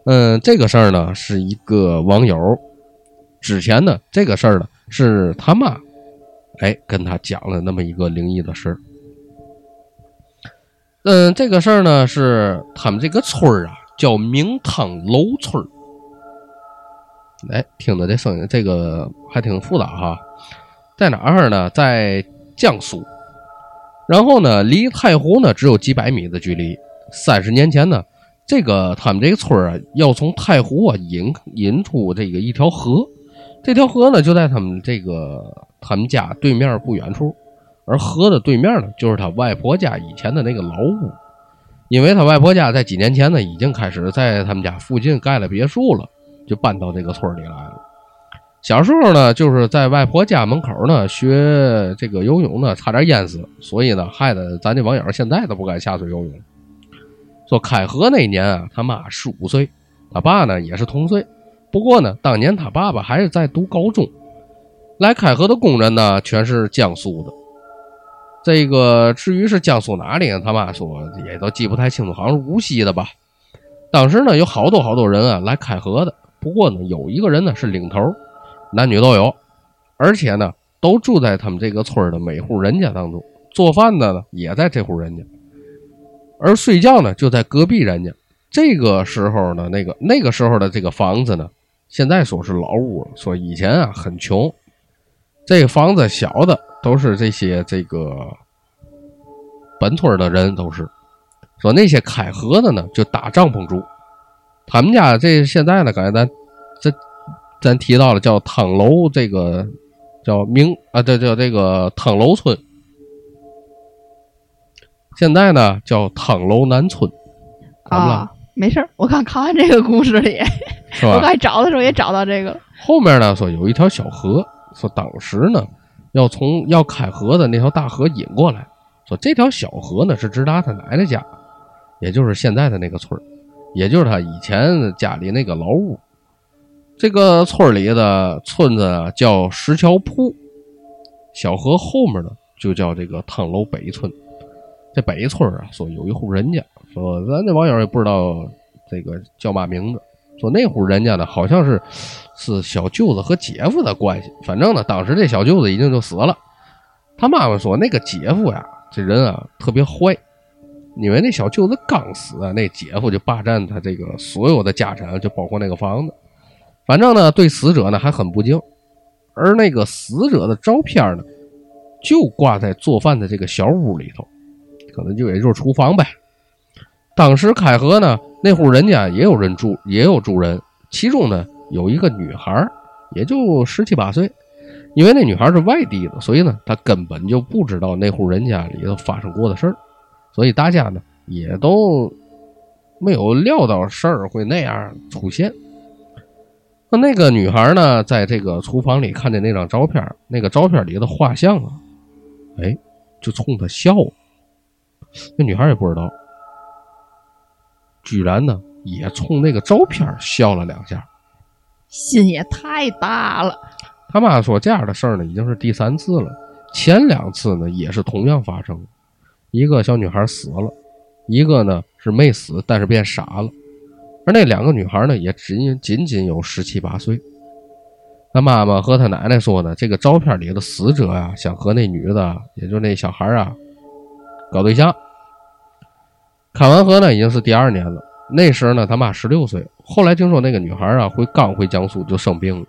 Speaker 1: 嗯，这个事儿呢是一个网友之前呢，这个事儿呢是他妈，哎，跟他讲了那么一个灵异的事儿。嗯，这个事儿呢是他们这个村儿啊叫明汤楼村儿。哎，听着这声音，这个还挺复杂哈。在哪儿呢？在江苏。然后呢，离太湖呢只有几百米的距离。三十年前呢，这个他们这个村儿啊，要从太湖啊引引出这个一条河，这条河呢就在他们这个他们家对面不远处，而河的对面呢就是他外婆家以前的那个老屋，因为他外婆家在几年前呢已经开始在他们家附近盖了别墅了，就搬到这个村里来了。小时候呢，就是在外婆家门口呢学这个游泳呢，差点淹死，所以呢，害得咱这网友现在都不敢下水游泳。说开河那年啊，他妈十五岁，他爸呢也是同岁。不过呢，当年他爸爸还是在读高中。来开河的工人呢，全是江苏的。这个至于是江苏哪里？他妈说也都记不太清楚，好像是无锡的吧。当时呢，有好多好多人啊来开河的。不过呢，有一个人呢是领头，男女都有，而且呢都住在他们这个村的每户人家当中。做饭的呢也在这户人家。而睡觉呢，就在隔壁人家。这个时候呢，那个那个时候的这个房子呢，现在说是老屋，说以前啊很穷。这个房子小的都是这些这个本村的人都是，说那些开河的呢就搭帐篷住。他们家这现在呢，刚才咱这咱提到了叫汤楼，这个叫明啊，这叫这个汤楼村。现在呢叫汤楼南村？
Speaker 2: 啊，没事儿，我刚看完这个故事里，我刚找的时候也找到这个了。
Speaker 1: 后面呢说有一条小河，说当时呢要从要开河的那条大河引过来，说这条小河呢是直达他奶奶家，也就是现在的那个村儿也就是他以前家里那个老屋。这个村里的村子叫石桥铺，小河后面呢就叫这个汤楼北村。这北村啊，说有一户人家，说咱这网友也不知道这个叫嘛名字，说那户人家呢好像是是小舅子和姐夫的关系。反正呢，当时这小舅子已经就死了。他妈妈说那个姐夫呀，这人啊特别坏，因为那小舅子刚死啊，那姐夫就霸占他这个所有的家产，就包括那个房子。反正呢，对死者呢还很不敬，而那个死者的照片呢，就挂在做饭的这个小屋里头，可能就也就是厨房呗。当时开河呢，那户人家也有人住，也有住人，其中呢有一个女孩，也就十七八岁。因为那女孩是外地的，所以呢，她根本就不知道那户人家里头发生过的事儿，所以大家呢也都没有料到事儿会那样出现。那那个女孩呢，在这个厨房里看见那张照片，那个照片里的画像啊，哎，就冲她笑。那女孩也不知道，居然呢也冲那个照片笑了两下。
Speaker 2: 心也太大了。
Speaker 1: 他妈说这样的事儿呢已经是第三次了，前两次呢也是同样发生，一个小女孩死了，一个呢是没死但是变傻了，而那两个女孩呢也仅仅仅有十七八岁。他妈妈和他奶奶说呢，这个照片里的死者啊、想和那女的，也就那小孩啊，搞对象。看完河呢已经是第二年了，那时呢，他妈十六岁。后来听说那个女孩啊，回刚回江苏就生病了，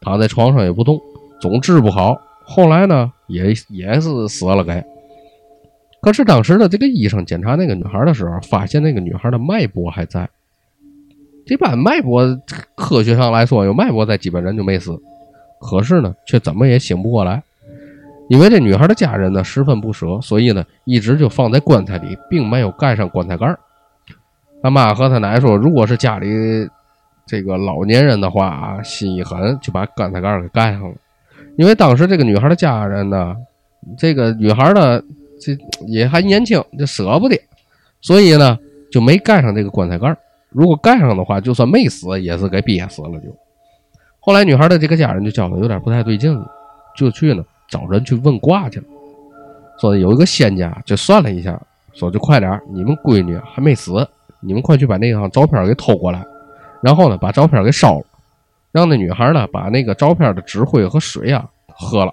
Speaker 1: 躺在床上也不动，总治不好。后来呢，也也是死了该。可是当时的这个医生检查那个女孩的时候，发现那个女孩的脉搏还在。这般脉搏，科学上来说，有脉搏在，基本人就没死。可是呢，却怎么也醒不过来，因为这女孩的家人呢十分不舍，所以呢一直就放在棺材里，并没有盖上棺材盖他妈和他奶说，如果是家里这个老年人的话，心一狠，就把棺材盖给盖上了。因为当时这个女孩的家人呢，这个女孩呢。这也还年轻，就舍不得，所以呢就没盖上这个棺材盖如果盖上的话，就算没死，也是给憋死了。就后来女孩的这个家人就觉得有点不太对劲，就去了找人去问卦去了。说有一个仙家就算了一下，说就快点，你们闺女还没死，你们快去把那张照片给偷过来，然后呢把照片给烧了，让那女孩呢把那个照片的纸灰和水啊喝了。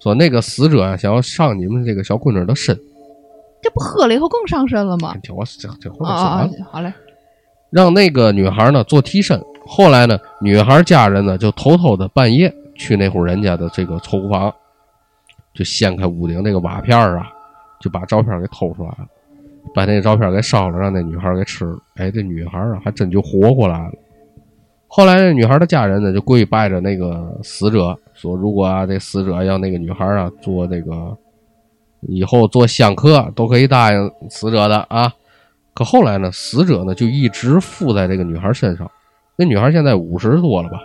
Speaker 1: 说那个死者想要上你们这个小闺女的身，
Speaker 2: 这不喝了以后更上身了吗？
Speaker 1: 听我这这后面说完，
Speaker 2: 好嘞。
Speaker 1: 让那个女孩呢做替身。后来呢，女孩家人呢就偷偷的半夜去那户人家的这个厨房，就掀开屋顶那个瓦片啊，就把照片给偷出来了，把那个照片给烧了，让那女孩给吃了。哎，这女孩啊还真就活过来了。后来那，女孩的家人呢就跪拜着那个死者，说：“如果啊，这死者要那个女孩啊做这个以后做香客，都可以答应死者的啊。”可后来呢，死者呢就一直附在这个女孩身上。那女孩现在五十多了吧，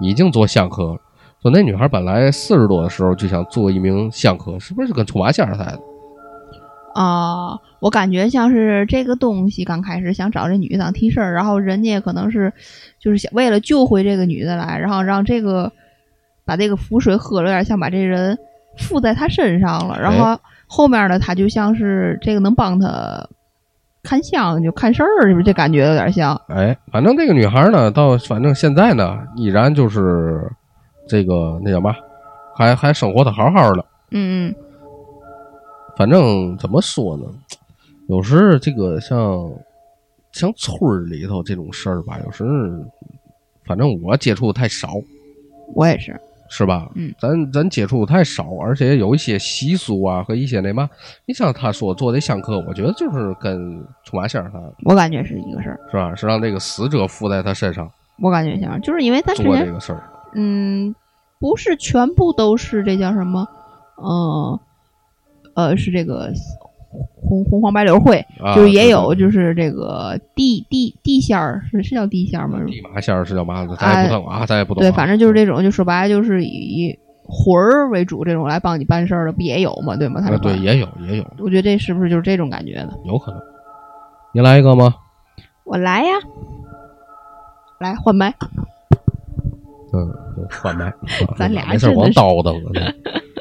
Speaker 1: 已经做香客了。说那女孩本来四十多的时候就想做一名香客，是不是跟出马仙似的？
Speaker 2: 啊，我感觉像是这个东西刚开始想找这女的当替身，然后人家可能是就是想为了救回这个女的来，然后让这个把这个符水喝了，有点像把这人附在他身上了。然后后面呢，他就像是这个能帮他看相，就看事儿，是不是这感觉有点像？
Speaker 1: 哎，反正这个女孩呢，到反正现在呢，依然就是这个那叫嘛，还还生活的好好的。
Speaker 2: 嗯嗯。
Speaker 1: 反正怎么说呢，有时这个像像村里头这种事儿吧，有时反正我接触太少，
Speaker 2: 我也是，
Speaker 1: 是吧？
Speaker 2: 嗯，
Speaker 1: 咱咱接触太少，而且有一些习俗啊和一些那嘛，你像他说做的香客，我觉得就是跟出马仙儿他，
Speaker 2: 我感觉是一个事儿，
Speaker 1: 是吧？是让这个死者附在他身上，
Speaker 2: 我感觉像，就是因为咱
Speaker 1: 做这个事儿，
Speaker 2: 嗯，不是全部都是这叫什么，嗯。呃，是这个红红黄白柳会，就是也有，就是这个地地地仙儿，是是叫地仙儿吗？
Speaker 1: 地麻仙儿是叫麻子？咱也不懂啊，咱也不懂。
Speaker 2: 对，反正就是这种，就说白了就是以魂儿为主，这种来帮你办事儿的，不也有吗？对吗？他
Speaker 1: 对，也有也有。
Speaker 2: 我觉得这是不是就是这种感觉呢？
Speaker 1: 有可能。你来一个吗？
Speaker 2: 我来呀，来换麦。
Speaker 1: 嗯，换麦。
Speaker 2: 咱俩
Speaker 1: 没事往叨叨。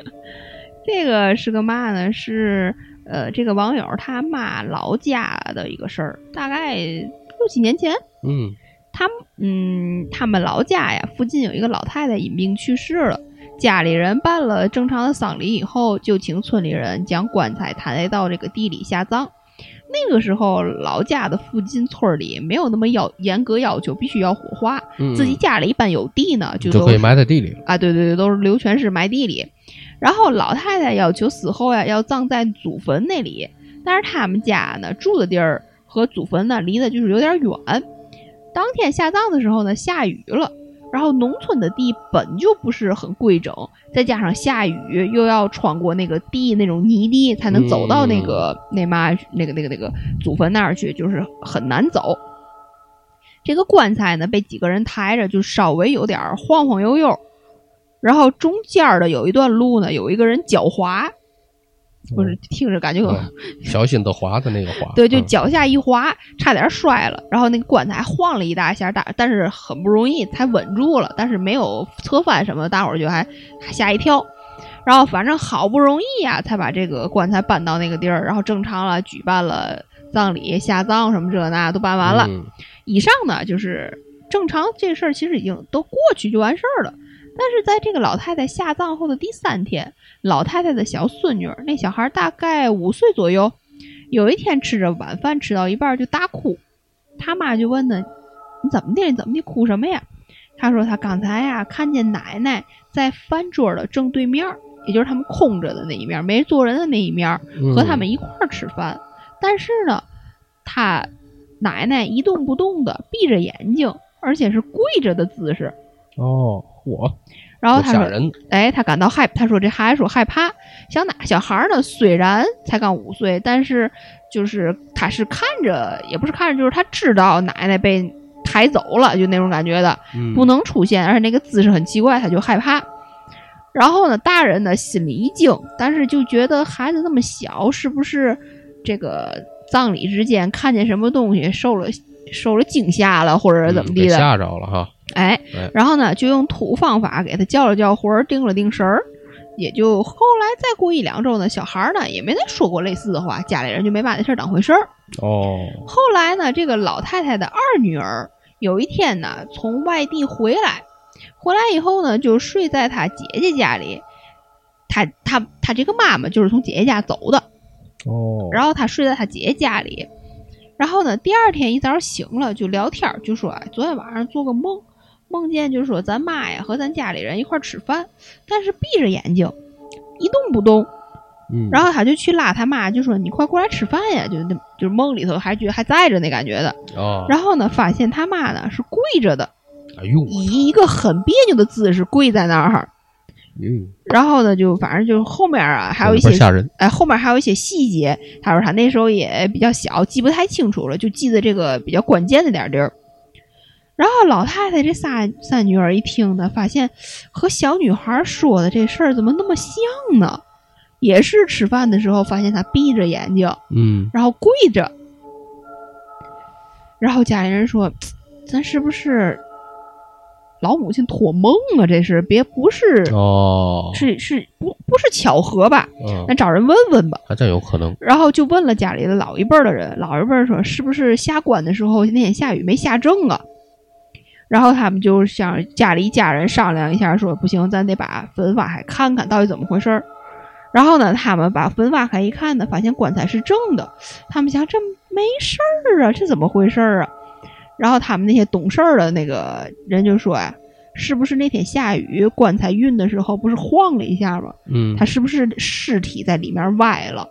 Speaker 2: 这个是个嘛呢？是呃，这个网友他妈老家的一个事儿，大概六七年前。
Speaker 1: 嗯，
Speaker 2: 他嗯，他们老家呀，附近有一个老太太因病去世了，家里人办了正常的丧礼以后，就请村里人将棺材抬来到这个地里下葬。那个时候，老家的附近村里没有那么要严格要求，必须要火化。自己家里一般有地呢，就
Speaker 1: 就可以埋在地里
Speaker 2: 啊。对对对，都是刘全是埋地里。然后老太太要求死后呀要葬在祖坟那里，但是他们家呢住的地儿和祖坟呢离得就是有点远。当天下葬的时候呢下雨了，然后农村的地本就不是很规整，再加上下雨又要穿过那个地那种泥地才能走到那个那嘛那个那个那个祖坟那儿去，就是很难走。这个棺材呢被几个人抬着，就稍微有点晃晃悠悠。然后中间的有一段路呢，有一个人脚滑，不是听着感觉
Speaker 1: 小心的滑的那个滑，
Speaker 2: 对，就脚下一滑，差点摔了。然后那个棺材晃了一大下，大但是很不容易才稳住了，但是没有侧翻什么，大伙儿就还吓一跳。然后反正好不容易呀，才把这个棺材搬到那个地儿，然后正常了，举办了葬礼、下葬什么这那都办完了。以上呢就是正常，这事儿其实已经都过去就完事儿了。但是在这个老太太下葬后的第三天，老太太的小孙女那小孩大概五岁左右，有一天吃着晚饭吃到一半就大哭，他妈就问他：“你怎么的？怎么的？哭什么呀？”他说：“他刚才呀，看见奶奶在饭桌的正对面，也就是他们空着的那一面，没坐人的那一面，和他们一块儿吃饭。但是呢，他奶奶一动不动的闭着眼睛，而且是跪着的姿势。
Speaker 1: 哦，嚯！
Speaker 2: 然后他说
Speaker 1: 吓人，：“
Speaker 2: 哎，他感到害，他说这孩子说害怕。小奶小孩呢，虽然才刚五岁，但是就是他是看着，也不是看着，就是他知道奶奶被抬走了，就那种感觉的，
Speaker 1: 嗯
Speaker 2: 不能出现，而且那个姿势很奇怪，他就害怕。然后呢，大人呢心里一惊，但是就觉得孩子那么小，是不是这个葬礼之间看见什么东西受了受了惊吓了，或者是怎么
Speaker 1: 嗯
Speaker 2: 地的？
Speaker 1: 给吓着了哈。
Speaker 2: 哎
Speaker 1: 哎，
Speaker 2: 然后呢，就用土方法给他叫了叫魂儿，定了定神儿。也就后来再过一两周呢，小孩儿呢也没再说过类似的话，家里人就没把这事儿当回事儿。
Speaker 1: 哦，
Speaker 2: 后来呢，这个老太太的二女儿有一天呢从外地回来，回来以后呢就睡在她姐姐家里。她她她这个妈妈就是从姐姐家走的，
Speaker 1: 哦，
Speaker 2: 然后她睡在她姐姐家里。然后呢，第二天一早醒了就聊天，就说哎，昨天晚上做个梦，梦见就是说咱妈呀和咱家里人一块儿吃饭，但是闭着眼睛，一动不动。
Speaker 1: 嗯，
Speaker 2: 然后他就去拉他妈，就说你快过来吃饭呀，就那就是梦里头还觉得还在着那感觉的。
Speaker 1: 哦，
Speaker 2: 然后呢，发现他妈呢是跪着的，
Speaker 1: 哎呦，
Speaker 2: 以一个很别扭的姿势跪在那儿。
Speaker 1: 嗯，
Speaker 2: 然后呢，就反正就是后面啊还有一些
Speaker 1: 吓人。
Speaker 2: 哎，后面还有一些细节。他说他那时候也比较小，记不太清楚了，就记得这个比较关键的点儿地儿。然后老太太这仨三女儿一听呢，发现和小女孩说的这事儿怎么那么像呢？也是吃饭的时候发现她闭着眼睛，
Speaker 1: 嗯，
Speaker 2: 然后跪着。然后家里人说：“咱是不是老母亲托梦啊？这是别不是、
Speaker 1: 哦，
Speaker 2: 是是不不是巧合吧？
Speaker 1: 嗯，
Speaker 2: 咱找人问问吧。”
Speaker 1: 还真有可能。
Speaker 2: 然后就问了家里的老一辈儿的人，老一辈儿说是不是下关的时候那天下雨没下正啊？然后他们就想家里一家人商量一下，说不行，咱得把坟挖开看看到底怎么回事儿。然后呢，他们把坟挖开一看呢，发现棺材是正的。他们想这没事儿啊，这怎么回事儿啊？然后他们那些懂事儿的那个人就说呀、是不是那天下雨，棺材运的时候不是晃了一下吗？
Speaker 1: 嗯
Speaker 2: 他，是不是尸体在里面歪了？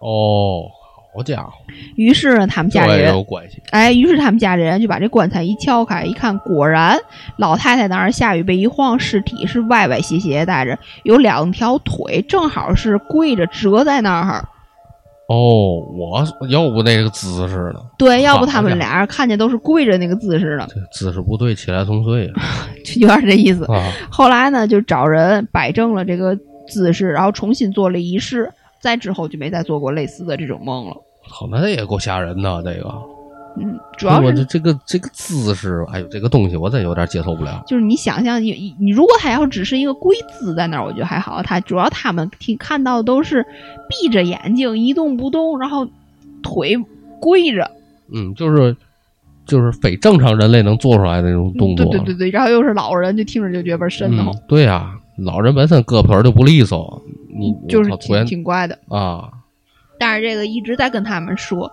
Speaker 1: 哦，好家伙，
Speaker 2: 于是呢，他们家里人
Speaker 1: 有关系。
Speaker 2: 哎，于是他们家里人就把这棺材一撬开，一看，果然老太太那儿下雨被一晃，尸体是歪歪斜斜带着，有两条腿正好是跪着折在那儿。
Speaker 1: 哦，我要不那个姿势呢？
Speaker 2: 对，要不他们俩人看见都是跪着那个姿势呢，
Speaker 1: 姿势不对，起来同岁
Speaker 2: 就有点这意思。
Speaker 1: 啊！
Speaker 2: 后来呢，就找人摆正了这个姿势，然后重新做了仪式，再之后就没再做过类似的这种梦了。
Speaker 1: 操，那也够吓人的，这个。
Speaker 2: 嗯，主要是
Speaker 1: 我这这个这个姿势，哎呦，这个东西我真有点接受不了。
Speaker 2: 就是你想象，你你你如果他要只是一个跪姿在那儿，我觉得还好。他主要他们听看到的都是闭着眼睛一动不动，然后腿跪着，
Speaker 1: 嗯，就是就是非正常人类能做出来的那种动作。
Speaker 2: 对对对对，然后又是老人，就听着就觉得倍儿瘆得慌
Speaker 1: 嗯，，对呀、老人本身胳膊腿儿就不利索，你
Speaker 2: 就是挺挺怪的。
Speaker 1: 啊，
Speaker 2: 但是这个一直在跟他们说，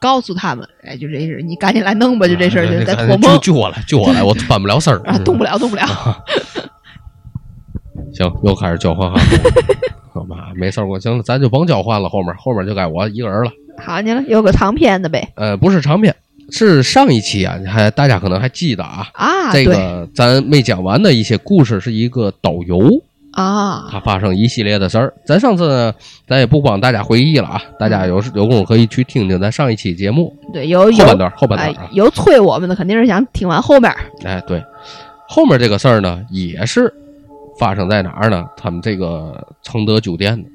Speaker 2: 告诉他们，哎，就这事儿，你赶紧来弄吧，就这事就在
Speaker 1: 哎
Speaker 2: 托梦
Speaker 1: 救救我来，救我来，我翻不了身儿
Speaker 2: 啊，动不了，动不了。
Speaker 1: 行，又开始交换哈。好吧，没事儿，我行了，咱就甭交换了，后面后面就该我一个人了。
Speaker 2: 好，你了，有个长篇的呗。
Speaker 1: 呃，不是长篇，是上一期啊，还大家可能还记得啊，
Speaker 2: 啊，
Speaker 1: 这个咱没讲完的一些故事，是一个导游
Speaker 2: 啊，
Speaker 1: 他发生一系列的事儿。咱上次呢，咱也不帮大家回忆了啊，大家有有空可以去听听咱上一期节目
Speaker 2: 对，有有
Speaker 1: 后半段，后半
Speaker 2: 哎
Speaker 1: 段啊。
Speaker 2: 有催我们的，肯定是想听完后面儿。
Speaker 1: 哎，对，后面这个事儿呢，也是发生在哪儿呢？他们这个承德酒店的，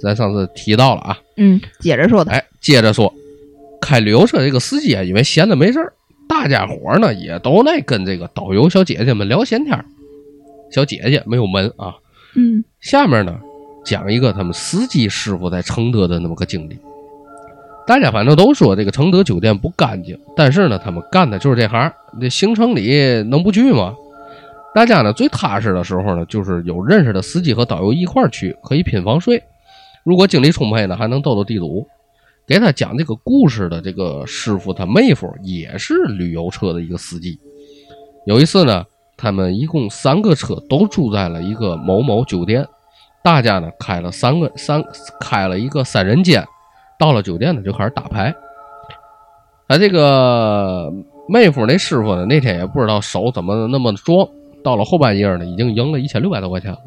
Speaker 1: 咱上次提到了啊。
Speaker 2: 嗯，接着说的。
Speaker 1: 哎，接着说，开旅游车这个司机啊，因为闲的没事儿，大家伙儿呢也都爱跟这个导游小姐姐们聊闲天儿。小姐姐没有门啊。
Speaker 2: 嗯
Speaker 1: 下面呢，讲一个他们司机师傅在承德的那么个经历。大家反正都说这个承德酒店不干净，但是呢，他们干的就是这行。这行程里能不去吗？大家呢最踏实的时候呢，就是有认识的司机和导游一块儿去，可以拼房睡。如果精力充沛呢，还能斗斗地主。给他讲这个故事的这个师傅，他妹夫也是旅游车的一个司机。有一次呢，他们一共三个车都住在了一个某某酒店，大家呢开了三个三开了一个三人间，到了酒店呢就开始打牌。他这个妹夫那师傅呢，那天也不知道手怎么那么壮，到了后半夜呢，已经赢了一千六百多块钱了。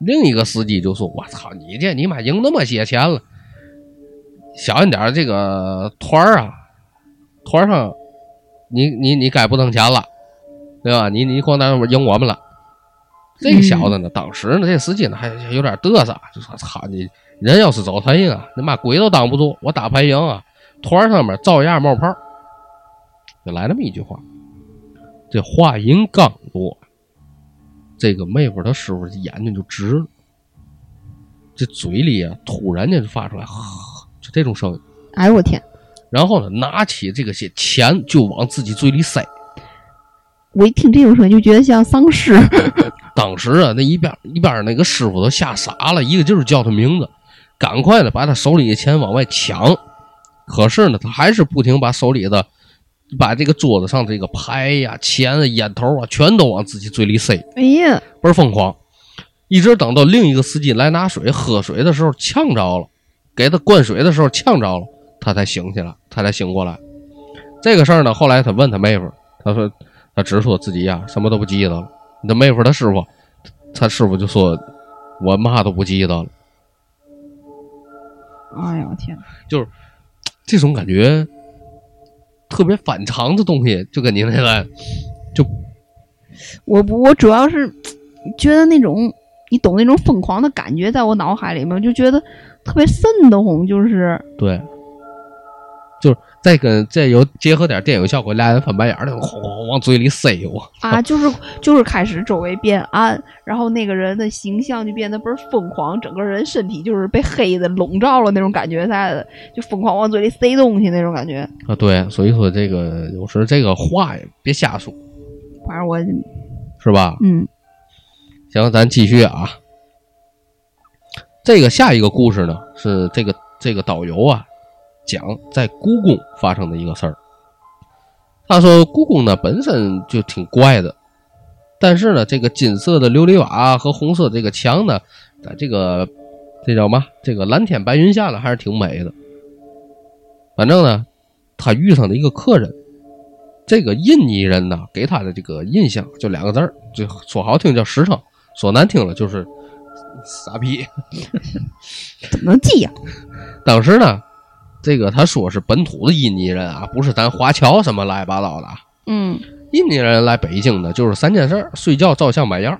Speaker 1: 另一个司机就说：“我操，你这你妈赢那么些钱了！”小心点这个团儿啊，团上，你你你该不挣钱了，对吧？你你光在那赢我们了。这个小子呢，当时呢，这司机呢还有点嘚瑟，就说：“操你，人要是走财运啊，那妈鬼都挡不住。我打牌赢啊，团上面照样冒泡。”就来那么一句话。这话音刚落，这个妹夫他师傅眼睛就直了，这嘴里啊突然间就发出来。就这种声音，
Speaker 2: 哎呦我天！
Speaker 1: 然后呢，拿起这个些钱就往自己嘴里塞。
Speaker 2: 我一听这种声音，就觉得像丧尸。
Speaker 1: 当时啊，那一边一边那个师傅都吓傻了，一个劲儿叫他名字，赶快的把他手里的钱往外抢。可是呢，他还是不停把手里的把这个桌子上这个牌呀、钱啊、烟头啊，全都往自己嘴里塞。
Speaker 2: 哎呀，
Speaker 1: 倍儿疯狂！一直等到另一个司机来拿水喝水的时候，呛着了。给他灌水的时候呛着了，他才醒起来，他才醒过来。这个事儿呢，后来他问他妹夫，他说他只说自己呀什么都不记得了。那妹夫他师傅，他师傅就说，我嘛都不记得了。
Speaker 2: 哎呀天，
Speaker 1: 就是这种感觉，特别反常的东西，就跟你那个，就
Speaker 2: 我不，我主要是觉得那种你懂那种疯狂的感觉，在我脑海里面就觉得。特别瘆得慌，就是
Speaker 1: 对，就是再跟再有结合点电影效果，俩人翻白眼儿，那轰轰往嘴里塞我
Speaker 2: 啊！就是就是开始周围变暗，然后那个人的形象就变得倍儿疯狂，整个人身体就是被黑的笼罩了那种感觉在的，就疯狂往嘴里塞东西那种感觉
Speaker 1: 啊！对，所以说这个有时这个话呀，别瞎说，
Speaker 2: 反正我
Speaker 1: 是吧？
Speaker 2: 嗯，
Speaker 1: 行，咱继续啊。这个下一个故事呢，是这个这个导游啊讲在故宫发生的一个事儿。他说故宫呢本身就挺怪的，但是呢这个金色的琉璃瓦和红色这个墙呢，在这个这叫嘛？这个蓝天白云下呢还是挺美的。反正呢，他遇上的一个客人，这个印尼人呢给他的这个印象就两个字儿，就说好听叫实诚，说难听了就是。傻逼，
Speaker 2: 怎么能记呀？
Speaker 1: 当时呢，这个他说是本土的印尼人啊，不是咱华侨什么乱七八糟的。
Speaker 2: 嗯，
Speaker 1: 印尼人来北京呢，就是三件事：睡觉、照相、买药。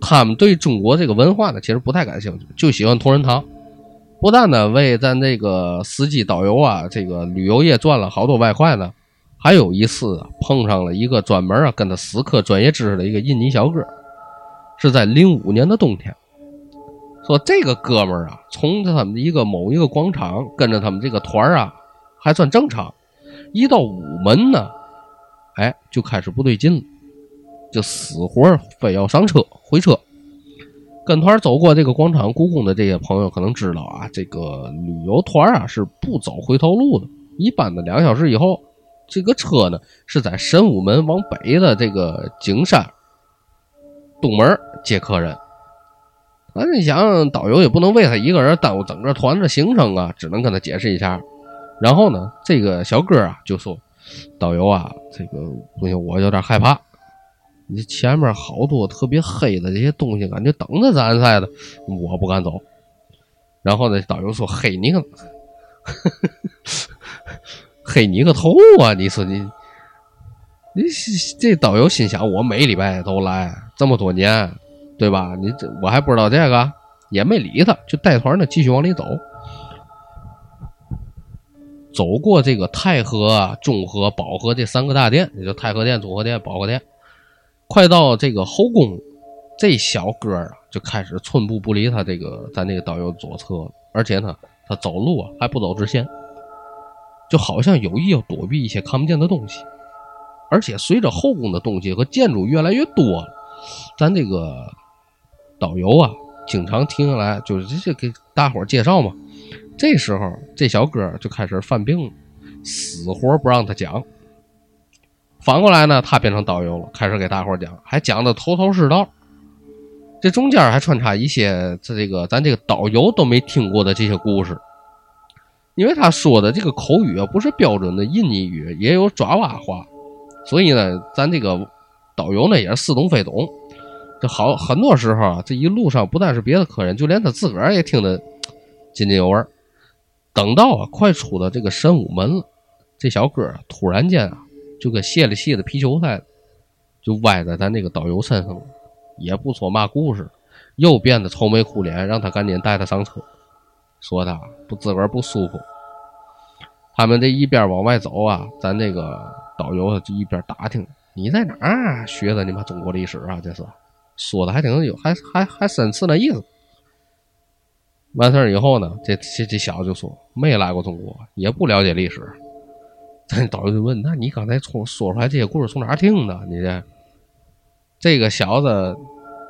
Speaker 1: 他们对中国这个文化呢，其实不太感兴趣，就喜欢同仁堂。不但呢为咱这个司机导游啊，这个旅游业赚了好多外快呢，还有一次碰上了一个专门啊跟他死磕专业知识的一个印尼小哥，是在零五年的冬天。说这个哥们儿啊，从他们一个某一个广场跟着他们这个团儿啊，还算正常。一到午门呢，哎，就开始不对劲了，就死活非要上车回车。跟团走过这个广场故宫的这些朋友可能知道啊，这个旅游团啊是不走回头路的。一般的两小时以后，这个车呢是在神武门往北的这个景山东门接客人。那你想，导游也不能为他一个人耽误整个团的行程啊，只能跟他解释一下。然后呢，这个小哥啊就说：“导游啊，这个不行，我有点害怕。你前面好多特别黑的这些东西，感觉等着咱似的，我不敢走。”然后呢，导游说：“黑你个，黑你个头啊！你说你，你这导游心想：我每礼拜都来这么多年。”对吧？你这我还不知道这个，也没理他，就带团呢继续往里走。走过这个太和、中和、保和这三个大殿，也就太和殿、中和殿、保和殿。快到这个后宫，这小哥啊就开始寸步不离他这个咱这个导游左侧，而且呢，他走路啊还不走直线，就好像有意要躲避一些看不见的东西。而且随着后宫的东西和建筑越来越多了，咱这个。导游啊，经常停下来，就是这给大伙介绍嘛。这时候这小哥就开始犯病了，死活不让他讲。反过来呢，他变成导游了，开始给大伙讲，还讲的头头是道。这中间还穿插一些这个咱这个导游都没听过的这些故事，因为他说的这个口语啊不是标准的印尼语，也有爪哇话，所以呢，咱这个导游呢也是似懂非懂。这好很多时候啊，这一路上不但是别的客人，就连他自个儿也听得津津有味。等到啊快出到这个神武门了，这小哥啊突然间啊就跟泄了气的皮球似的，就歪在咱这个导游身上了。也不说嘛故事，又变得愁眉苦脸，让他赶紧带他上车，说他不自个儿不舒服。他们这一边往外走啊，咱这个导游就一边打听你在哪儿学的你妈中国历史啊？这是说的还挺有，还还还深次那意思。完事儿以后呢，这这这小子就说没来过中国，也不了解历史。咱导游就问：那你刚才从说出来这些故事从哪儿听的？你这？这个小子，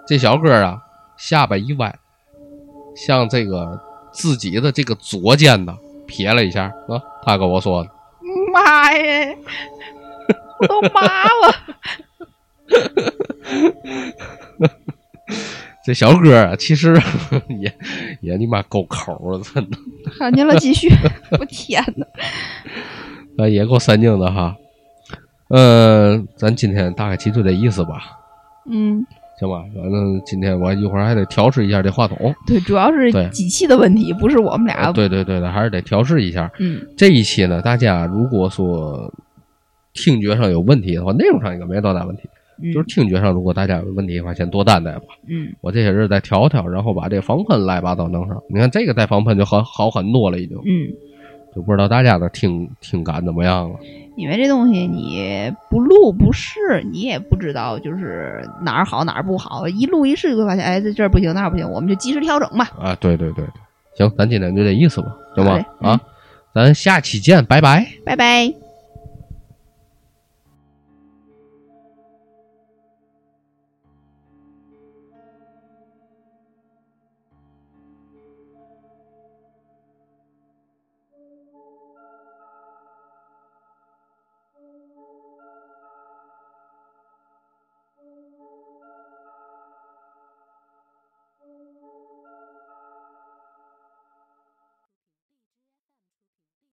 Speaker 1: 这小哥啊，下巴一歪，向这个自己的这个左肩呢撇了一下，啊，他跟我说的。
Speaker 2: 妈呀，我 都麻了。
Speaker 1: 这小哥啊，其实 也也你妈够抠了，真的。
Speaker 2: 看见了，继续。我天哪！
Speaker 1: 啊，也够神经的哈。嗯，咱今天大概记住这意思吧。
Speaker 2: 嗯，
Speaker 1: 行吧，反正今天我一会儿还得调试一下这话筒。
Speaker 2: 对，主要是机器的问题，不是我们俩。
Speaker 1: 对对对的，还是得调试一下。
Speaker 2: 嗯，
Speaker 1: 这一期呢，大家如果说听觉上有问题的话，内容上应该没多大问题。就是听觉上，如果大家有问题的话，先多担待吧。
Speaker 2: 嗯，
Speaker 1: 我这些日再调调，然后把这防喷乱七八糟弄上。你看这个带防喷就好好很多了，已经。
Speaker 2: 嗯，
Speaker 1: 就不知道大家的听听感怎么样了。
Speaker 2: 因为这东西你不录不试，你也不知道就是哪儿好哪儿不好，一录一试就会发现，哎，这这儿不行那儿不行，我们就及时调整吧。
Speaker 1: 啊，对对对对，行，咱今天就这意思吧，行吗？
Speaker 2: 啊，
Speaker 1: 咱下期见，拜拜，
Speaker 2: 拜拜。